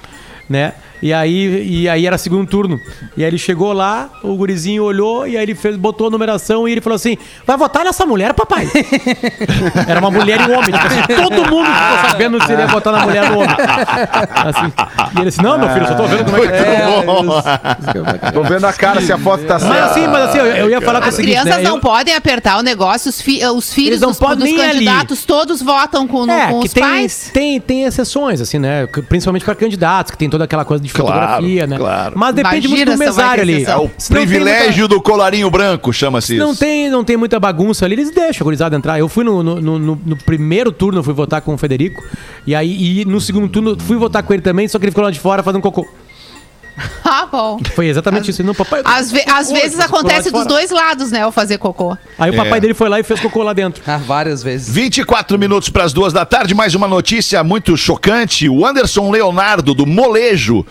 né? E aí, e aí era segundo turno. E aí ele chegou lá, o gurizinho olhou e aí ele fez, botou a numeração e ele falou assim: Vai votar nessa mulher, papai? [LAUGHS] Era uma mulher e um homem. Tipo assim, todo mundo ficou sabendo se ele ia votar na mulher ou no homem. Assim, e ele disse: Não, meu filho, só tô vendo como é que é. Tô vendo a cara se a foto tá Mas certa. assim, mas assim, eu, eu ia falar com o As seguinte, crianças né? não eu- podem apertar o negócio, os, fi- os filhos Eles não dos, podem dos nem ali. candidatos todos votam com, no- É, com os tem, pais. tem, tem exceções, assim, né? Principalmente para candidatos, que tem toda aquela coisa de Claro, fotografia, né? claro. Mas depende Imagina muito do mesário ali. É o privilégio do colarinho branco, chama-se muita- isso. Não tem, não tem muita bagunça ali, eles deixam a gurizada entrar. Eu fui no, no, no- no- no primeiro turno, eu fui votar com o Federico. E aí, e no segundo turno, fui votar com ele também, só que ele ficou lá de fora fazendo cocô. [LAUGHS] Ah, bom. Foi exatamente isso. Ele, Não, papai, Às, ve- às vezes acontece dos dois lados, né? O fazer cocô. Aí o papai É. dele foi lá e fez cocô lá dentro. Ah, várias vezes. 24 minutos para as duas da tarde, mais uma notícia muito chocante. O Anderson Leonardo, do Molejo,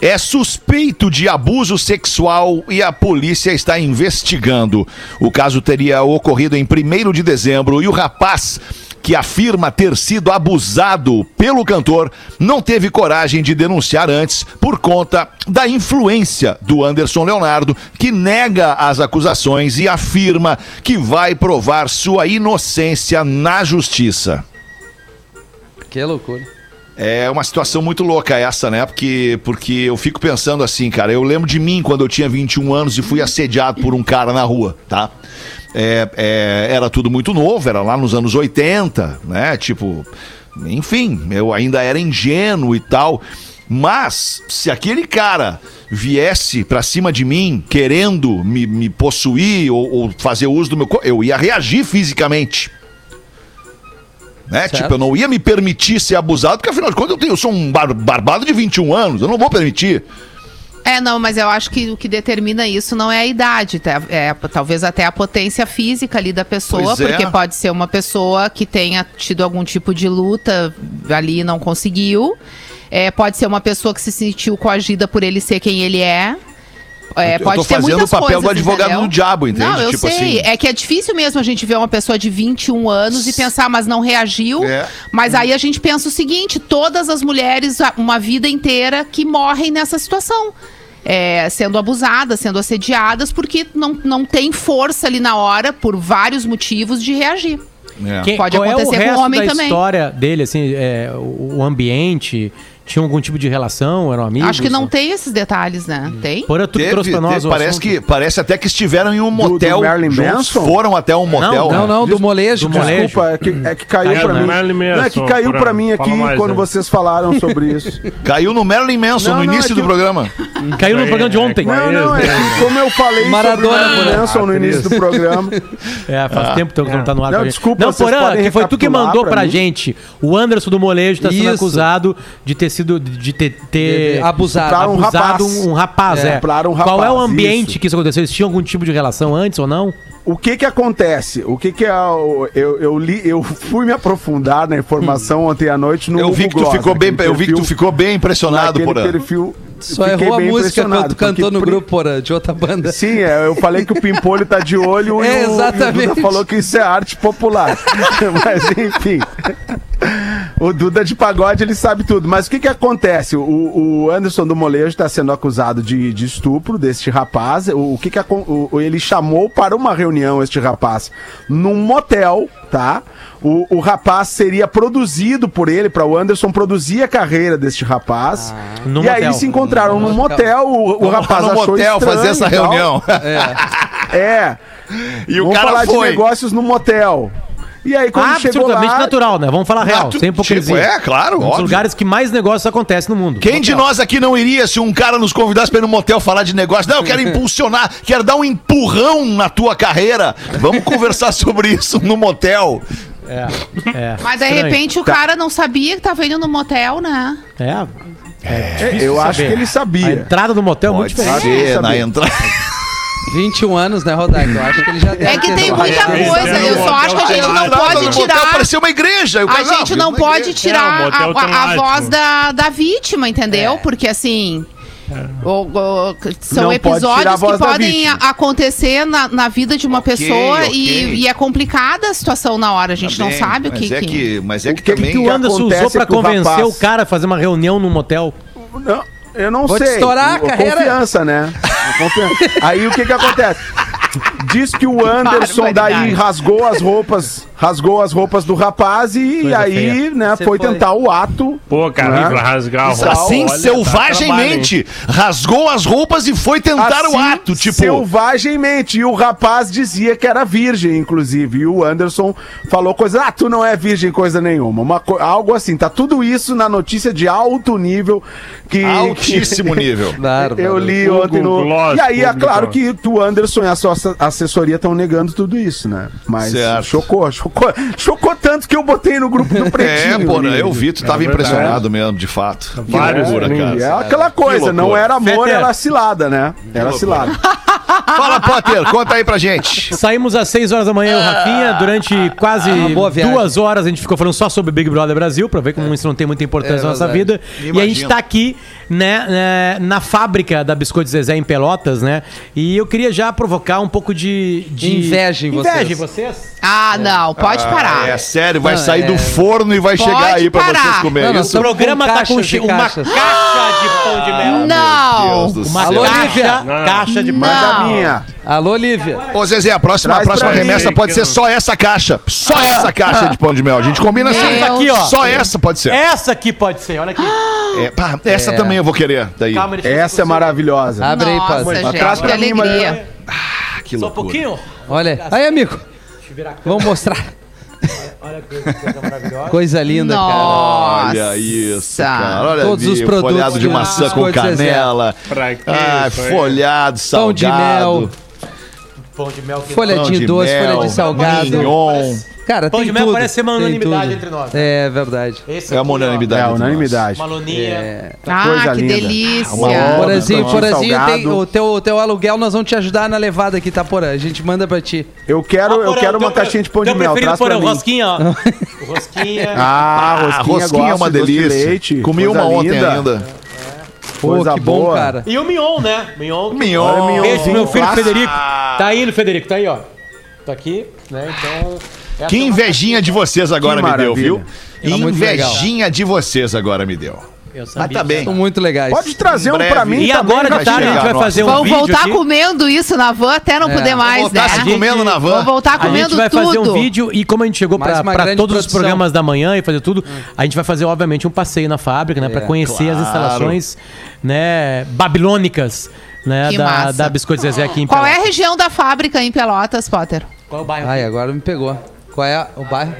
é suspeito de abuso sexual e a polícia está investigando. O caso teria ocorrido em 1 de dezembro e o rapaz. Que afirma ter sido abusado pelo cantor, não teve coragem de denunciar antes por conta da influência do Anderson Leonardo, que nega as acusações e afirma que vai provar sua inocência na justiça. Que loucura. É uma situação muito louca essa, né? Porque, porque eu fico pensando assim, cara. Eu lembro de mim quando eu tinha 21 anos e fui assediado por um cara na rua, tá? É, é, era tudo muito novo, era lá nos anos 80, né? Tipo, enfim, eu ainda era ingênuo e tal. Mas, se aquele cara viesse pra cima de mim querendo me, me possuir ou, ou fazer uso do meu corpo, eu ia reagir fisicamente. Né? Certo. Tipo, eu não ia me permitir ser abusado, porque afinal de contas eu, tenho, eu sou um bar- barbado de 21 anos, eu não vou permitir. É, não, mas eu acho que o que determina isso não é a idade, tá? é talvez até a potência física ali da pessoa, é. porque pode ser uma pessoa que tenha tido algum tipo de luta ali e não conseguiu. É, pode ser uma pessoa que se sentiu coagida por ele ser quem ele é. É, Eu tô pode ter fazendo muitas o papel do coisas, advogado entendeu? do diabo, entende? Não, eu Tipo sei. assim- É que é difícil mesmo a gente ver uma pessoa de 21 anos e pensar, mas não reagiu. É. Mas aí a gente pensa o seguinte: todas as mulheres, uma vida inteira, que morrem nessa situação. É, sendo abusadas, sendo assediadas, porque não, não tem força ali na hora, por vários motivos, de reagir. É. Quem- Pode qual acontecer é o com resto homem da também. história dele, assim, é, o, o ambiente, tinha algum tipo de relação, eram amigos? Acho que não tem esses detalhes, né? Tem? Porra, tu que Teve- trouxe pra nós teve- o parece, que, parece até que estiveram em um motel. do Marilyn juntos, Manson? Foram até um motel. Não, não, do molejo. do molejo. Desculpa, é que, é que caiu Caiu pra mim. Marilyn Não, é que Manson, caiu pra- pra mim aqui mais, quando né? vocês falaram sobre isso. Caiu no Marilyn Manson Não, no não, início é do que- programa. Caiu no programa de ontem. Não, não, é que como eu falei Maradona, sobre o Porã. Manson no início do programa. [LAUGHS] É, faz tempo então que não tá no ar. Não, desculpa, Não, Porã, que foi tu que mandou pra pra, gente. O Anderson do Molejo tá sendo Isso. acusado de ter sido. de ter. ter Abusado. Estupraram um abusado rapaz. um, um rapaz, É, é. um Qual é o rapaz, ambiente isso. que isso aconteceu? Eles tinham algum tipo de relação antes ou não? O que que acontece? O que que é o, eu, eu li, eu fui me aprofundar na informação ontem à noite no Eu vi que tu Gloss, ficou bem, naquele eu vi que tu perfil- ficou bem impressionado por perfil. Só Fiquei errou a bem música quando tu cantou no grupo, porra, de outra banda. Sim, é, eu falei que o Pimpolho tá de olho É, [LAUGHS] e, o, e o exatamente. Duda falou que isso é arte popular. [LAUGHS] Mas enfim. O Duda de pagode, ele sabe tudo. Mas o que que acontece? O, o Anderson do Molejo está sendo acusado de, de estupro deste rapaz. O, o que que acon- o- ele chamou para uma reunião este rapaz num motel, tá? O, o rapaz seria produzido por ele, para o Anderson produzir a carreira deste rapaz. No e aí motel. se encontraram num motel. O, o rapaz no achou motel estranho fazer essa reunião. [LAUGHS] É. E o Vamos cara falar de foi. negócios no motel. E aí, quando chegou Absolutamente lá... natural, né? Vamos falar real, sem hipocrisia. Tipo, é, claro, Um dos óbvio. lugares que mais negócios acontecem no mundo. Quem de nós aqui não iria se um cara nos convidasse para ir no motel falar de negócio? Não, eu quero [LAUGHS] impulsionar, quero dar um empurrão na tua carreira. Vamos conversar [LAUGHS] sobre isso no motel. É, é. Mas de Estranho. repente o cara não sabia que tava indo no motel, né? É. é difícil Eu acho saber. que ele A sabia. entrada do motel é muito Pode diferente. ser, na entrada. 21 anos, né, Rodak? Eu acho que ele já deve É que ter tem muita coisa. Eu só acho que a gente não pode tirar. parecia uma igreja. A gente não pode tirar É, a, a- a temático. voz da, da vítima, entendeu? Porque assim. o- o- são Não pode episódios voz que podem acontecer na, na vida de uma Ok, pessoa ok. E, e é complicada a situação na hora. A gente Tá não bem, sabe o que. É que- que, mas é que, O que também. que o Anderson usou é o convencer rapaz- o cara a fazer uma reunião no motel? Não, eu não Vou te sei. estourar a carreira. Confiança, né? Aí o que que acontece? Diz que o Anderson daí rasgou as roupas, rasgou as roupas do rapaz e Coisa aí, feia. né, foi foi. tentar o ato. Pô, cara, né? pra rasgar a roupa. Assim, Olha, tá selvagemente, rasgou as roupas e foi tentar o Assim, ato. Tipo, Selvagemente. E o rapaz dizia que era virgem, inclusive. E o Anderson falou coisa. Ah, tu não é virgem, coisa nenhuma. Uma co- Algo assim. Tá tudo isso na notícia de alto nível. Que, [LAUGHS] altíssimo [LAUGHS] nível. Eu li Google ontem no. E aí, é claro que tu, Anderson e a sua ass- assessoria estão negando tudo isso, né? Mas Certo. chocou, chocou. Chocou tanto que eu botei no grupo do É, Pretinho. pô, ali. eu vi, tu tava É impressionado mesmo, de fato. Que Vários loucura, links. Cara. é aquela coisa, não era amor, era cilada, né? Era cilada. [LAUGHS] Fala, Potter, conta aí pra gente. Saímos às 6 horas da manhã, o Rafinha. Durante quase Ah, duas horas a gente ficou falando só sobre Big Brother Brasil, pra ver como isso não tem muita importância É na nossa vida. E a gente tá aqui, né, né, na fábrica da Biscoito Zezé em Pelotas, né? E eu queria já provocar um pouco de. de... Inveja em vocês. Inveja em vocês. Ah, não, pode parar. É sério, vai Não, sair é- do forno e vai Pode chegar aí pra parar. vocês comerem. Não, não, isso. O programa com tá com caixas che- e uma caixa de pão de mel. Não. Deus do Uma céu. caixa, Não. caixa de pão. Mas a minha. Alô, Lívia. Ô, Zezé, a próxima, a próxima remessa pode ser só essa caixa. Só essa caixa de pão de mel. A gente combina assim. Meu Aqui, ó. Só essa pode ser. Essa aqui pode ser, olha aqui. É, pá, essa É. também eu vou querer. Daí. Calma, deixa eu Essa é maravilhosa. Abre aí, Nossa, gente, Traz que pra mim, alegria. Ah, que Só um loucura. pouquinho. Olha. Aí, amigo. Vamos mostrar. Olha que coisa maravilhosa. Coisa linda, cara. Nossa. Olha isso, cara. Olha Todos ali, os produtos folhado de maçã com Biscoito Zezé. canela. Pra quê Ah, isso aí? folhado, Pão de salgado. mel. Pão de mel que Folha de doce, mel, folha de salgado. mignon. Cara, Pão tem de mel tudo. parece ser uma unanimidade entre nós. É verdade. Esse É aqui, uma unanimidade. É, unanimidade. Uma loninha. É. Ah, Coisa que linda. delícia. Uma. Porazinho, Porazinho, tem, o, teu, o teu aluguel nós vamos te ajudar na levada aqui, tá, Porã? A gente manda pra ti. Eu quero, eu Porã, quero uma caixinha de pão de mel. Traz pra mim. rosquinha, ó. [LAUGHS] Rosquinha. Ah, Ah, rosquinha, rosquinha é uma delícia. Comi uma ontem ainda. Pô, Coisa que bom, boa. cara. E o Mion, né? Mion. que- Mignon. Olha, Mignonzinho Beijo pro meu filho clássico. Federico. Tá aí, Federico, tá aí, ó. Tá aqui, né? Então. Que é uma- invejinha de vocês agora me deu, viu? Invejinha de vocês agora me deu. Eu sabia Mas tá bem. São muito legais. Pode trazer um pra mim E também, agora de tarde a gente vai fazer um Vamos vídeo voltar aqui. comendo isso na van até não poder mais, Voltar né? se comendo na van. Vamos voltar A comendo gente vai fazer um tudo. vídeo e como a gente chegou Mais pra uma pra grande todos os produção. programas da manhã e fazer tudo, a gente vai fazer obviamente um passeio na fábrica, né, Pra É, conhecer as instalações, né, babilônicas, né, Que da, massa. da Biscoito Zezé aqui em Qual é a Pelotas. região da fábrica em Pelotas, Potter? Qual é o bairro? Ai, agora me pegou. Qual é o bairro?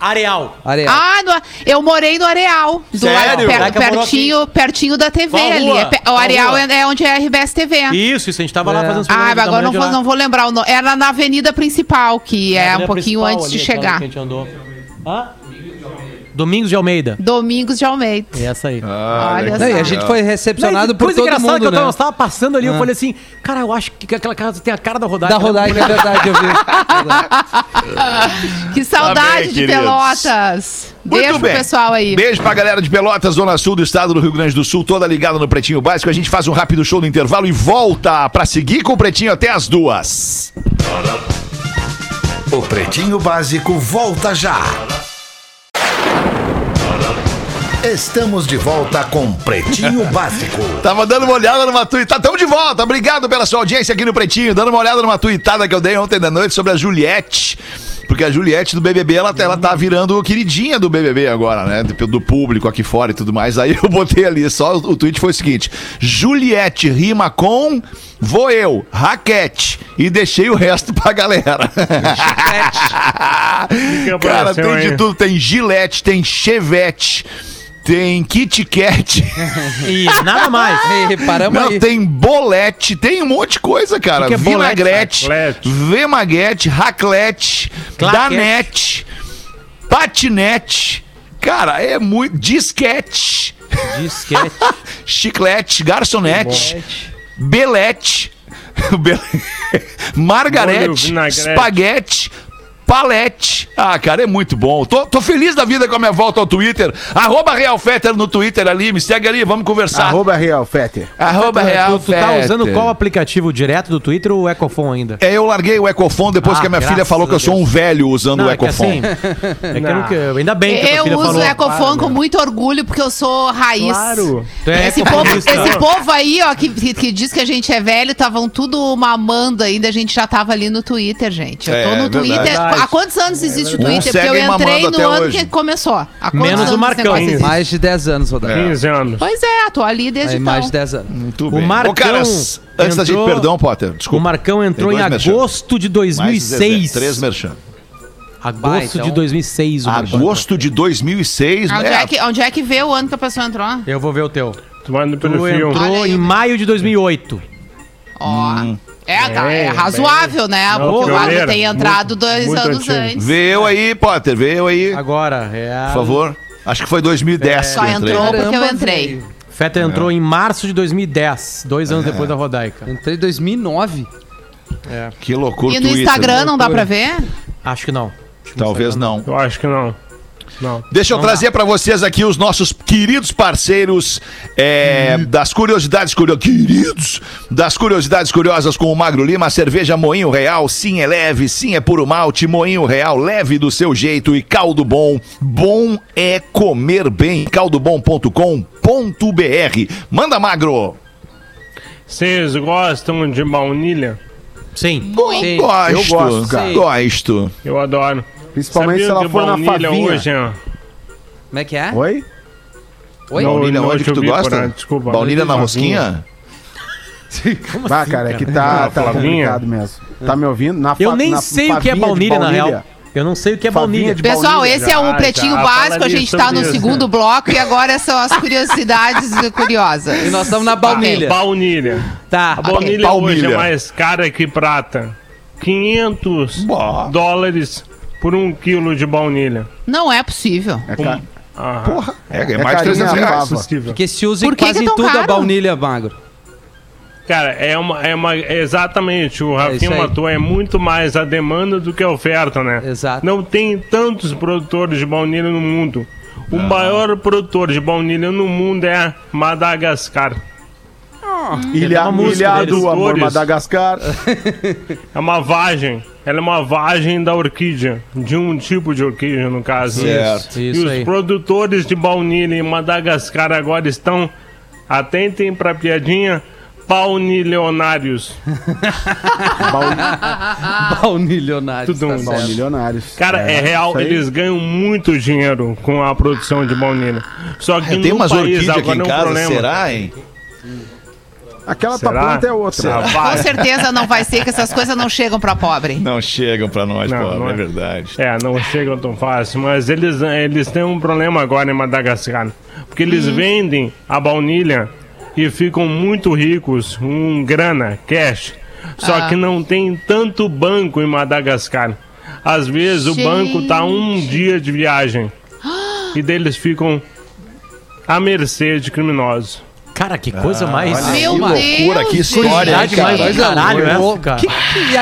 Areal. Areia. Ah, no- eu morei no Areal. Do Sério? lado, per- pertinho, pertinho da TV Qual ali. rua? É o Areal é, é onde é a RBS TV. Isso, isso, a gente tava lá É. fazendo os Ah, programas mas agora não de vou, lá. não vou lembrar o nome. Era na avenida principal, que é Avenida um pouquinho antes de ali, aquela chegar. que a gente andou. Hã? Domingos de Almeida. Domingos de Almeida. É essa aí. Olha Não, e a só. gente foi recepcionado por coisa todo engraçada mundo, que eu tava, né? nós tava passando ali, eu Ah. falei assim, cara, eu acho que aquela casa tem a cara da Rodaica. Da Rodaica, é verdade, eu vi. [LAUGHS] Que saudade Tá bem, de queridos. Pelotas. Muito Beijo pro bem. pessoal aí. Beijo pra galera de Pelotas, Zona Sul do estado do Rio Grande do Sul, toda ligada no Pretinho Básico. A gente faz um rápido show no intervalo e volta pra seguir com o Pretinho até as duas. O Pretinho Básico volta já. Estamos de volta com Pretinho [LAUGHS] Básico. Tava dando uma olhada numa tuitada. Tamo de volta. Obrigado pela sua audiência aqui no Pretinho. Dando uma olhada numa tuitada que eu dei ontem da noite sobre a Juliette. Porque a Juliette do BBB, ela, tá- ela tá virando queridinha do BBB agora, né? Do, do público aqui fora e tudo mais. Aí eu botei ali, só o, o tweet foi o seguinte: Juliette rima com vou eu, raquete. E deixei o resto pra galera. [LAUGHS] Cara, tem de tudo. Tem Gillette, tem Chevette, tem Kit Kat. [LAUGHS] E nada mais. Ei, paramos Não, aí. tem bolete, tem um monte de coisa, cara. Que que é? Vinagrete, Raclette. vemaguete, raclete, Claquete. danete, patinete. Cara, é muito. Disquete, Disquete. [LAUGHS] chiclete, garçonete, belete, [LAUGHS] Be- margarete, Molho vinagrete. espaguete. Palete. Ah, cara, é muito bom. Tô, tô feliz da vida com a minha volta ao Twitter. Arroba Real Fetter no Twitter ali. Me segue ali, vamos conversar. Arroba Real Fetter. Arroba Real tu, tu tá usando qual aplicativo direto do Twitter ou o Ecofon ainda? É, eu larguei o Ecofone depois Ah, que a minha filha falou que eu sou um velho usando o é que assim, é que eu [LAUGHS] não, ainda bem que Eu filha uso falou. o Ecofone Para, com meu. muito orgulho, porque eu sou raiz. Claro. É Esse povo, esse povo aí, ó, que, que, diz que a gente é velho, estavam tudo mamando ainda, a gente já tava ali no Twitter, gente. Eu tô É, no verdade. Há quantos anos existe o Twitter? Porque eu entrei no ano hoje. que começou. Menos anos o Marcão. Mais de 10 anos, Rodaica. 15 anos. Pois é, tô ali desde então. mais de 10 anos. Muito O bem. Marcão Ô, caras, antes da gente, perdão, Potter, desculpa. O Marcão entrou em agosto de Mais Zezé, 2006. Três merchan. Agosto Vai, então. de 2006. o Marcão. Agosto de 2006, Onde, né? é que, onde é que vê o ano que a pessoa entrou? Eu vou ver o teu. Tu Tu entrou em maio de 2008. Ó. É, tá, é Bem, razoável, né? Não, Porque o Wagner pioneira. tem entrado Muito- dois muito anos antigo. antes. Vê eu aí, Potter, vê eu aí, Agora, é a... por favor. Acho que foi 2010 Só que eu entrei. entrou porque eu entrei. Feta entrou em março de 2010, dois anos depois da Rodaica. Entrei em 2009. Que loucura E no Twitter, Instagram né? não dá pra ver? Acho que não. Talvez não. Eu acho que não. Não. Deixa eu trazer pra vocês aqui os nossos queridos parceiros é, das curiosidades curiosas. Queridos! Das curiosidades curiosas com o Magro Lima, a cerveja Moinho Real. Sim, é leve, sim, é puro malte. Moinho Real, leve do seu jeito. E caldo bom. Bom é comer bem. caldobom.com.br. Manda, Magro! Vocês gostam de baunilha? Sim. Sim. Gosto, eu gosto, cara. Gosto. Eu adoro. Principalmente Sabia se ela for na baunilha favinha. hoje, ó, Como é que é? Oi? Oi? Não, Baunilha, não, onde que tu por gosta? aí, desculpa. Baunilha na rosquinha? Ah, cara, é que tá, Ah, tá complicado mesmo. Tá me ouvindo? Na Eu nem na sei o que é de baunilha, na real. Eu não sei o que é baunilha. de Pessoal, baunilha. esse é o Já, Pretinho já, Básico. fala A gente tá no isso. segundo bloco e agora são as curiosidades [LAUGHS] curiosas. E nós estamos na baunilha. Baunilha. Tá. A baunilha Palmilha. hoje é mais cara que prata. 500 Bah. dólares por um quilo de baunilha. Não é possível. É ca- Ah, Porra, é, é É mais de carinha 300 a reais. possível. Porque se usa Por em que quase que é tão tudo a caro? baunilha, magro. Cara, é uma, é uma. Exatamente, o isso Rafinha aí. matou. É muito mais a demanda do que a oferta, né? Exato. Não tem tantos produtores de baunilha no mundo. O maior produtor de baunilha no mundo é Madagascar. Ilha, uma música ilha deles. do amor Flores. Madagascar. É uma vagem. Ela é uma vagem da orquídea. De um tipo de orquídea, no caso. Certo. E Isso os aí. produtores de baunilha em Madagascar agora estão, atentem pra piadinha, paunilionários. [LAUGHS] Baunilionário. Tudo um tá certo. Milionários. Cara, é, real, isso aí. eles ganham muito dinheiro com a produção de baunilha. Só que Eu tenho no umas país orquídeas aqui em é um casa, problema. será, hein? Aquela tua Será? planta é outra. Ah, Com certeza não vai ser que essas coisas não chegam pra pobre. Não chegam pra nós, Não, pobre, não é é. verdade. É, não chegam tão fácil, mas eles, eles têm um problema agora em Madagascar. Porque eles vendem a baunilha e ficam muito ricos, um grana, cash. Só Ah. que não tem tanto banco em Madagascar. Às vezes o banco tá um Gente. dia de viagem. [GASPS] E daí eles ficam à mercê de criminosos. Cara, que coisa mais. Meu que loucura, Deus, que gente. história, Curiosidade cara? mais do caralho cara. Que,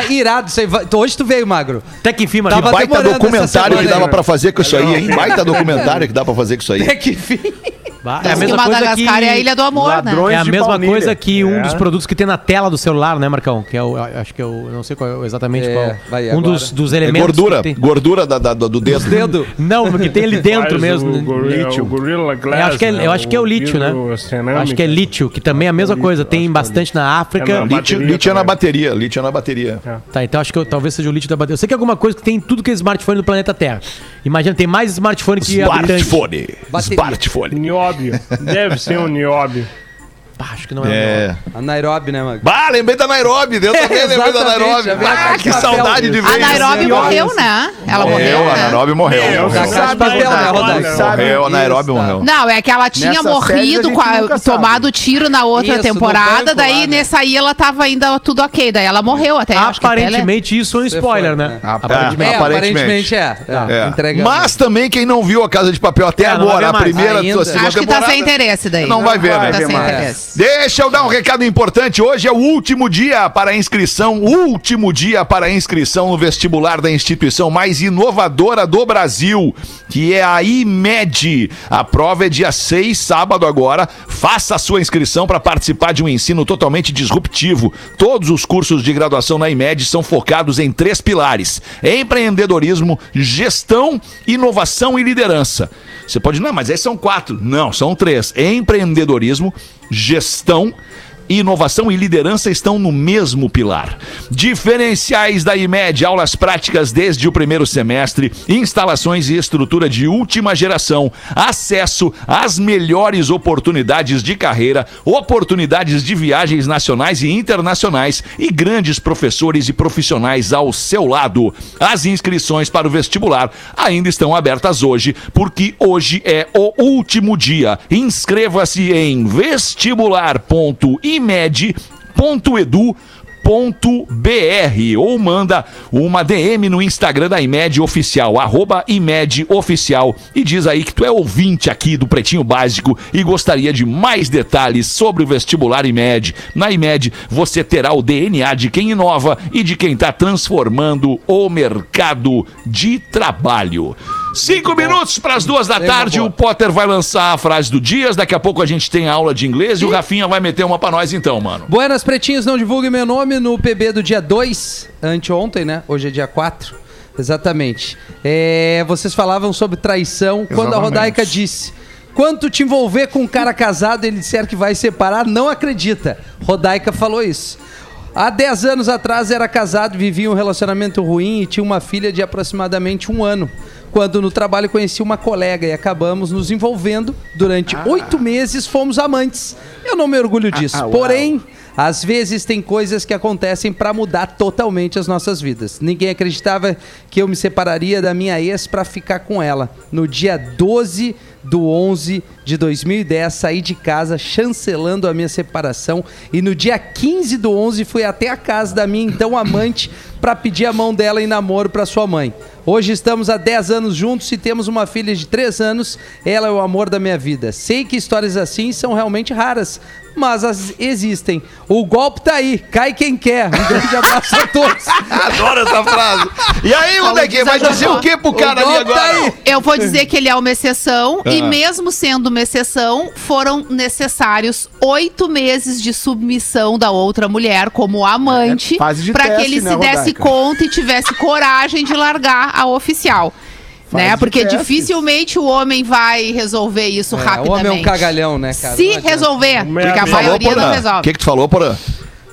que irado isso aí. Hoje tu veio, Magro. Até que enfim, Que. Tava baita documentário que dava pra fazer com isso aí, hein? Baita documentário que dá pra fazer com isso aí. Até que fim. Bah, Diz que Madagascar é a ilha do amor, né? Ladrões É a mesma baunilha. coisa que um É. dos produtos que tem na tela do celular, né, Marcão? Que é o, acho que é o, não sei qual é exatamente É, qual. vai, um dos, dos É elementos. gordura, que tem- gordura da, da- do dedo. Dedo. Não, que tem ali dentro mesmo. O gorila, lítio. o gorilla glass, Eu acho que é, né? eu acho que é o lítio, né? Acho que é lítio, que também é a mesma coisa. Tem é bastante na África. É na Lítio, bateria lítio é na bateria, lítio é na bateria. Tá, então acho que eu- talvez seja o lítio da bateria. Eu sei que é alguma coisa que tem em tudo que é smartphone do planeta Terra. Imagina, tem mais smartphone que. Smartphone. Bateria. Smartphone. Nióbio. Deve ser um nióbio. Pá, acho que não é. É. A Nairobi, né, Magro? Bah, lembrei da Nairobi. Eu também lembrei da exatamente, Nairobi. a Ah, que saudade de ver A isso. Nairobi morreu, né? Ela morreu, Morreu, a né? Nairobi morreu. Meu, morreu. Sabe papel, né? Morreu, a Nairobi Isso, morreu. Não, é que ela tinha Nessa a morrido, a- tomado tiro na outra Isso, temporada, banco daí lá, né? nessa aí ela tava ainda tudo ok, daí ela morreu até. ela- Aparentemente isso é um spoiler, né? né? Aparentemente. É, Aparentemente. é. É. Entregamos. Mas também quem não viu a Casa de Papel até É, agora, a primeira, a segunda Acho que tá temporada, sem interesse daí. Não vai ver, vai né? Tá sem mais. Deixa eu dar um recado importante. Hoje é o último dia para a inscrição, último dia para a inscrição no vestibular da instituição mais inovadora do Brasil, que é a IMED. A prova é dia 6, sábado agora. Faça a sua inscrição para participar de um ensino totalmente disruptivo. Todos os cursos de graduação na IMED são focados em três pilares: empreendedorismo, gestão, inovação e liderança. Você pode, não, mas aí são quatro. Não, são três: empreendedorismo, gestão, inovação e liderança estão no mesmo pilar. Diferenciais da IMED, aulas práticas desde o primeiro semestre, instalações e estrutura de última geração, acesso às melhores oportunidades de carreira, oportunidades de viagens nacionais e internacionais e grandes professores e profissionais ao seu lado. As inscrições para o vestibular ainda estão abertas hoje, porque hoje é o último dia. Inscreva-se em vestibular.imed.edu.br ou manda uma DM no Instagram da IMED Oficial, arroba IMED Oficial e diz aí que tu é ouvinte aqui do Pretinho Básico e gostaria de mais detalhes sobre o vestibular IMED. Na IMED você terá o DNA de quem inova e de quem está transformando o mercado de trabalho. Cinco minutos para as duas da tarde, o Potter vai lançar a frase do Dias. Daqui a pouco a gente tem a aula de inglês e o Rafinha vai meter uma para nós então, mano. Buenas Pretinhos, não divulgue meu nome no PB do dia 2, anteontem, né? Hoje é dia 4. Exatamente. É, vocês falavam sobre traição quando a Exatamente. Rodaica disse. Quanto te envolver com um cara casado ele disser que vai separar, não acredita. Rodaica falou isso. Há 10 anos atrás era casado, vivia um relacionamento ruim e tinha uma filha de aproximadamente um ano. Quando no trabalho conheci uma colega e acabamos nos envolvendo. Durante oito meses fomos amantes. Eu não me orgulho disso. ah, uau. Porém, às vezes tem coisas que acontecem pra mudar totalmente as nossas vidas. Ninguém acreditava que eu me separaria da minha ex pra ficar com ela. No dia 12 do 11 de 2010, saí de casa chancelando a minha separação e no dia 15 do 11 fui até a casa da minha então amante pra pedir a mão dela em namoro pra sua mãe. Hoje estamos há 10 anos juntos e temos uma filha de 3 anos. Ela é o amor da minha vida. Sei que histórias assim são realmente raras, mas as existem. O golpe tá aí, cai quem quer. Um grande abraço a todos. [LAUGHS] Adoro essa frase. E aí, moleque, vai dizer o que pro cara ali tá agora? aí. Eu vou dizer que ele é uma exceção E mesmo sendo uma exceção, foram necessários oito meses de submissão da outra mulher como amante É, para que ele né, se desse Rodaica? conta e tivesse coragem de largar a oficial. Fase Né? Porque testes. dificilmente o homem vai resolver isso É, o rapidamente. homem é um cagalhão, né, cara? Se resolver, é porque a? Falou, maioria não Porã? O resolve. que, que tu falou, Porã?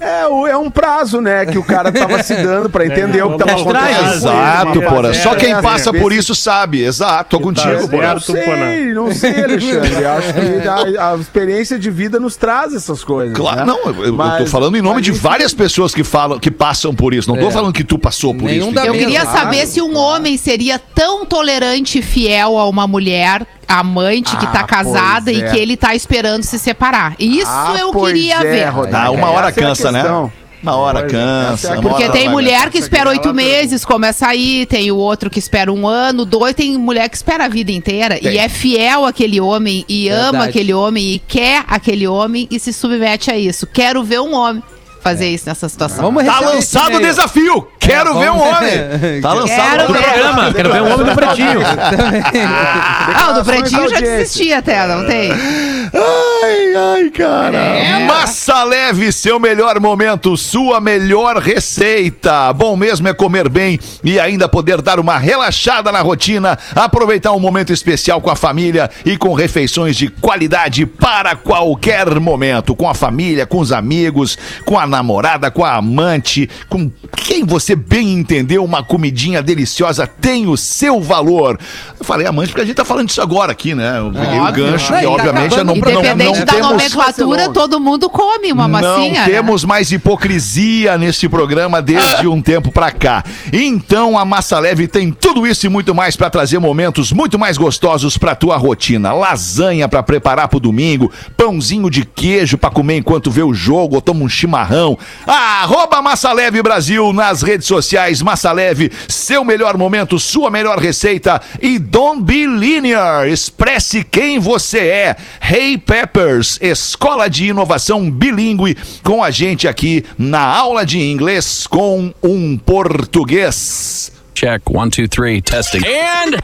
É, o- é um prazo, né, que o cara tava se dando pra [LAUGHS] entender o que tava acontecendo. Exato, Porã. Só quem é, passa por isso sabe. Exato, tô contigo. Porã. Não sei, não sei, [LAUGHS] Alexandre. Acho que a, a experiência de vida nos traz essas coisas. Claro, né? não, eu, eu tô Mas- falando em nome mas de várias pessoas que falam, que passam por isso. Não tô É. falando que tu passou por Nenhum isso. Eu queria Claro, saber se um homem seria tão tolerante e fiel a uma mulher amante que Ah, tá casada pois e é. que ele tá esperando se separar. Isso Ah, eu queria é, ver. Rodaica. Ah, uma hora é cansa, né? Questão. Uma hora é, cansa. é Porque tem mulher que espera oito meses, começa a ir, tem o outro que espera um ano, dois, tem mulher que espera a vida inteira Tem. e é fiel àquele homem e ama Verdade. aquele homem e quer aquele homem e se submete a isso. Quero ver um homem fazer isso nessa situação. Vamos Tá lançado o desafio! Quero É, ver um homem! [LAUGHS] Tá lançado o. Programa, quero ver um homem no pretinho. [LAUGHS] Ah, o do pretinho já audiência. desisti até, não tem? Ai, ai, cara. Massa leve, seu melhor momento, sua melhor receita. Bom mesmo é comer bem e ainda poder dar uma relaxada na rotina, aproveitar um momento especial com a família e com refeições de qualidade para qualquer momento, com a família, com os amigos, com a namorada, com a amante, com quem você bem entendeu, uma comidinha deliciosa tem o seu valor. Eu falei amante porque a gente tá falando disso agora aqui, né? Eu peguei o gancho Não, e tá obviamente não, não, Independente não da temos nomenclatura, todo mundo come uma massinha. não né? temos mais hipocrisia nesse programa desde um tempo pra cá. Então a Massa Leve tem tudo isso e muito mais pra trazer momentos muito mais gostosos pra tua rotina. Lasanha pra preparar pro domingo, pãozinho de queijo pra comer enquanto vê o jogo ou toma um chimarrão. Arroba Massa Leve Brasil nas redes sociais. Massa Leve, seu melhor momento, sua melhor receita e Don't Be Linear. Expresse quem você é. Hey Peppers, escola de inovação bilíngue com a gente aqui na aula de inglês com um português. Check one, two, three, testing. And,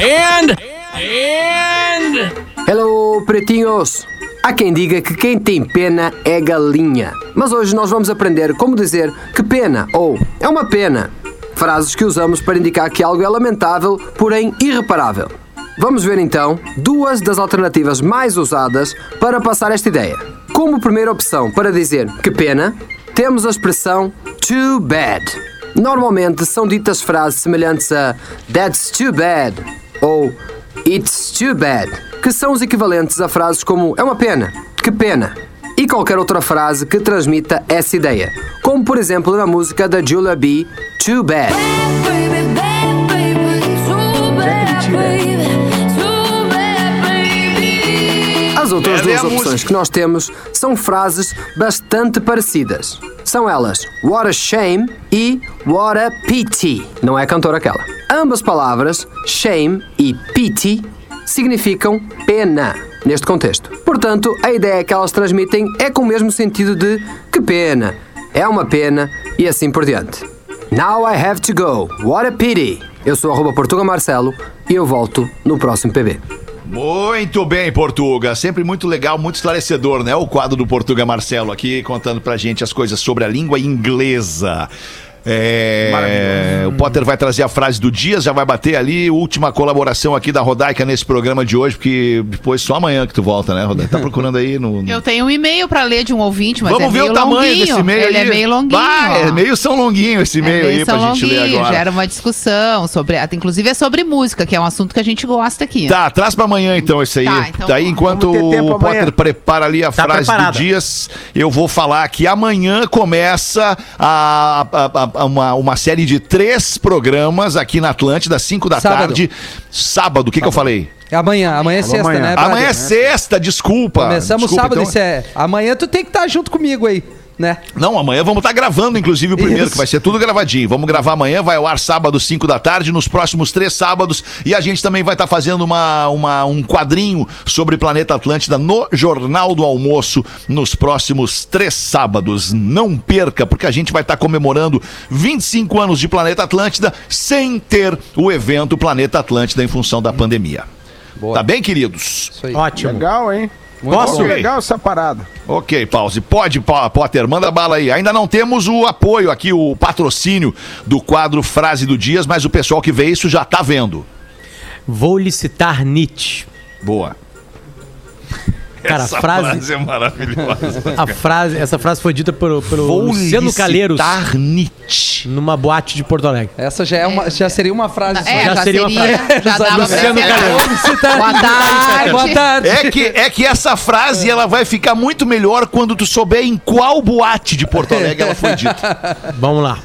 and, and. Hello, pretinhos! Há quem diga que quem tem pena é galinha. Mas hoje nós vamos aprender como dizer que pena ou é uma pena. Frases que usamos para indicar que algo é lamentável, porém irreparável. Vamos ver então duas das alternativas mais usadas para passar esta ideia. Como primeira opção para dizer que pena, temos a expressão too bad. Normalmente são ditas frases semelhantes a That's too bad ou It's too bad, que são os equivalentes a frases como é uma pena, que pena, e qualquer outra frase que transmita essa ideia, como por exemplo na música da Julia B, Too Bad. As outras é duas opções que nós temos são frases bastante parecidas. São elas What a shame e What a pity. Não é cantora aquela. Ambas palavras, shame e pity, significam pena neste contexto. Portanto, a ideia que elas transmitem é com o mesmo sentido de que pena, é uma pena e assim por diante. Now I have to go. What a pity. Eu sou arroba Portuga Marcelo e eu volto no próximo PB. Muito bem, Portuga. Sempre muito legal, muito esclarecedor, né? O quadro do Portuga Marcelo aqui contando pra gente as coisas sobre a língua inglesa. É, o Potter vai trazer a frase do dia, já vai bater ali. Última colaboração aqui da Rodaica nesse programa de hoje, porque depois só amanhã que tu volta, né, Rodaica? Tá procurando aí no. no- Eu tenho um e-mail pra ler de um ouvinte, mas Vamos é ver meio o tamanho longuinho. desse e-mail Ele aí. é meio longuinho. Ah, é meio São Longuinho esse e-mail É aí pra gente ler agora. Gera uma discussão sobre. Inclusive é sobre música, que é um assunto que a gente gosta aqui. Tá, traz pra amanhã então esse aí. Tá, então Daí, enquanto o Potter amanhã. prepara ali a Tá frase preparada. do Dias, eu vou falar que amanhã começa a, a- a- uma, uma série de três programas aqui na Atlântida, 5 da Sábado. tarde. Sábado, o que, que eu falei? É amanhã, amanhã é sexta, amanhã. né? Amanhã brother? é sexta, desculpa. Começamos Desculpa, sábado, então- isso é. Amanhã tu tem que estar junto comigo aí, né? Não, amanhã vamos estar gravando, inclusive, o primeiro, Isso. que vai ser tudo gravadinho. Vamos gravar amanhã, vai ao ar sábado, 5 da tarde, nos próximos três sábados. E a gente também vai estar fazendo uma, uma- um quadrinho sobre Planeta Atlântida no Jornal do Almoço nos próximos três sábados. Não perca, porque a gente vai estar comemorando 25 anos de Planeta Atlântida sem ter o evento Planeta Atlântida em função da pandemia. Tá bem, queridos? Isso aí. Ótimo. Legal, hein? Posso? Muito legal essa parada. Ok, pause. Pode, Potter, manda bala aí. Ainda não temos o apoio aqui, o patrocínio do quadro Frase do Dias, mas o pessoal que vê isso já tá vendo. Vou lhe citar Nietzsche. Boa. Cara, a Essa frase- é maravilhosa. [LAUGHS] A frase, essa frase foi dita pelo, pelo Vou Luciano lhe Calheiros Nietzsche. numa boate de Porto Alegre. Essa já, é uma, já seria uma frase só. É, Já já, seria uma frase. Já dava Luciano. Calheiros. Boa tarde. Boa tarde. É que, é que essa frase ela vai ficar muito melhor quando tu souber em qual boate de Porto Alegre ela foi dita. [LAUGHS] Vamos lá.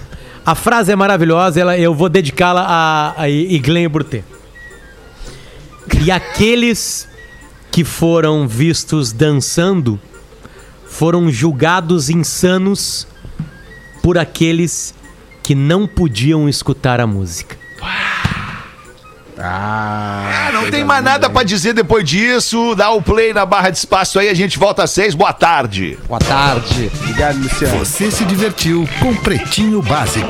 A frase é maravilhosa, ela, eu vou dedicá-la a, a Iglen Brutet. E aqueles que foram vistos dançando foram julgados insanos por aqueles que não podiam escutar a música. Ah, não tem mais nada pra dizer depois disso. Dá o play na barra de espaço aí, a gente volta às seis. Boa tarde. Boa tarde. Obrigado, Luciano. Você se divertiu com Pretinho Básico.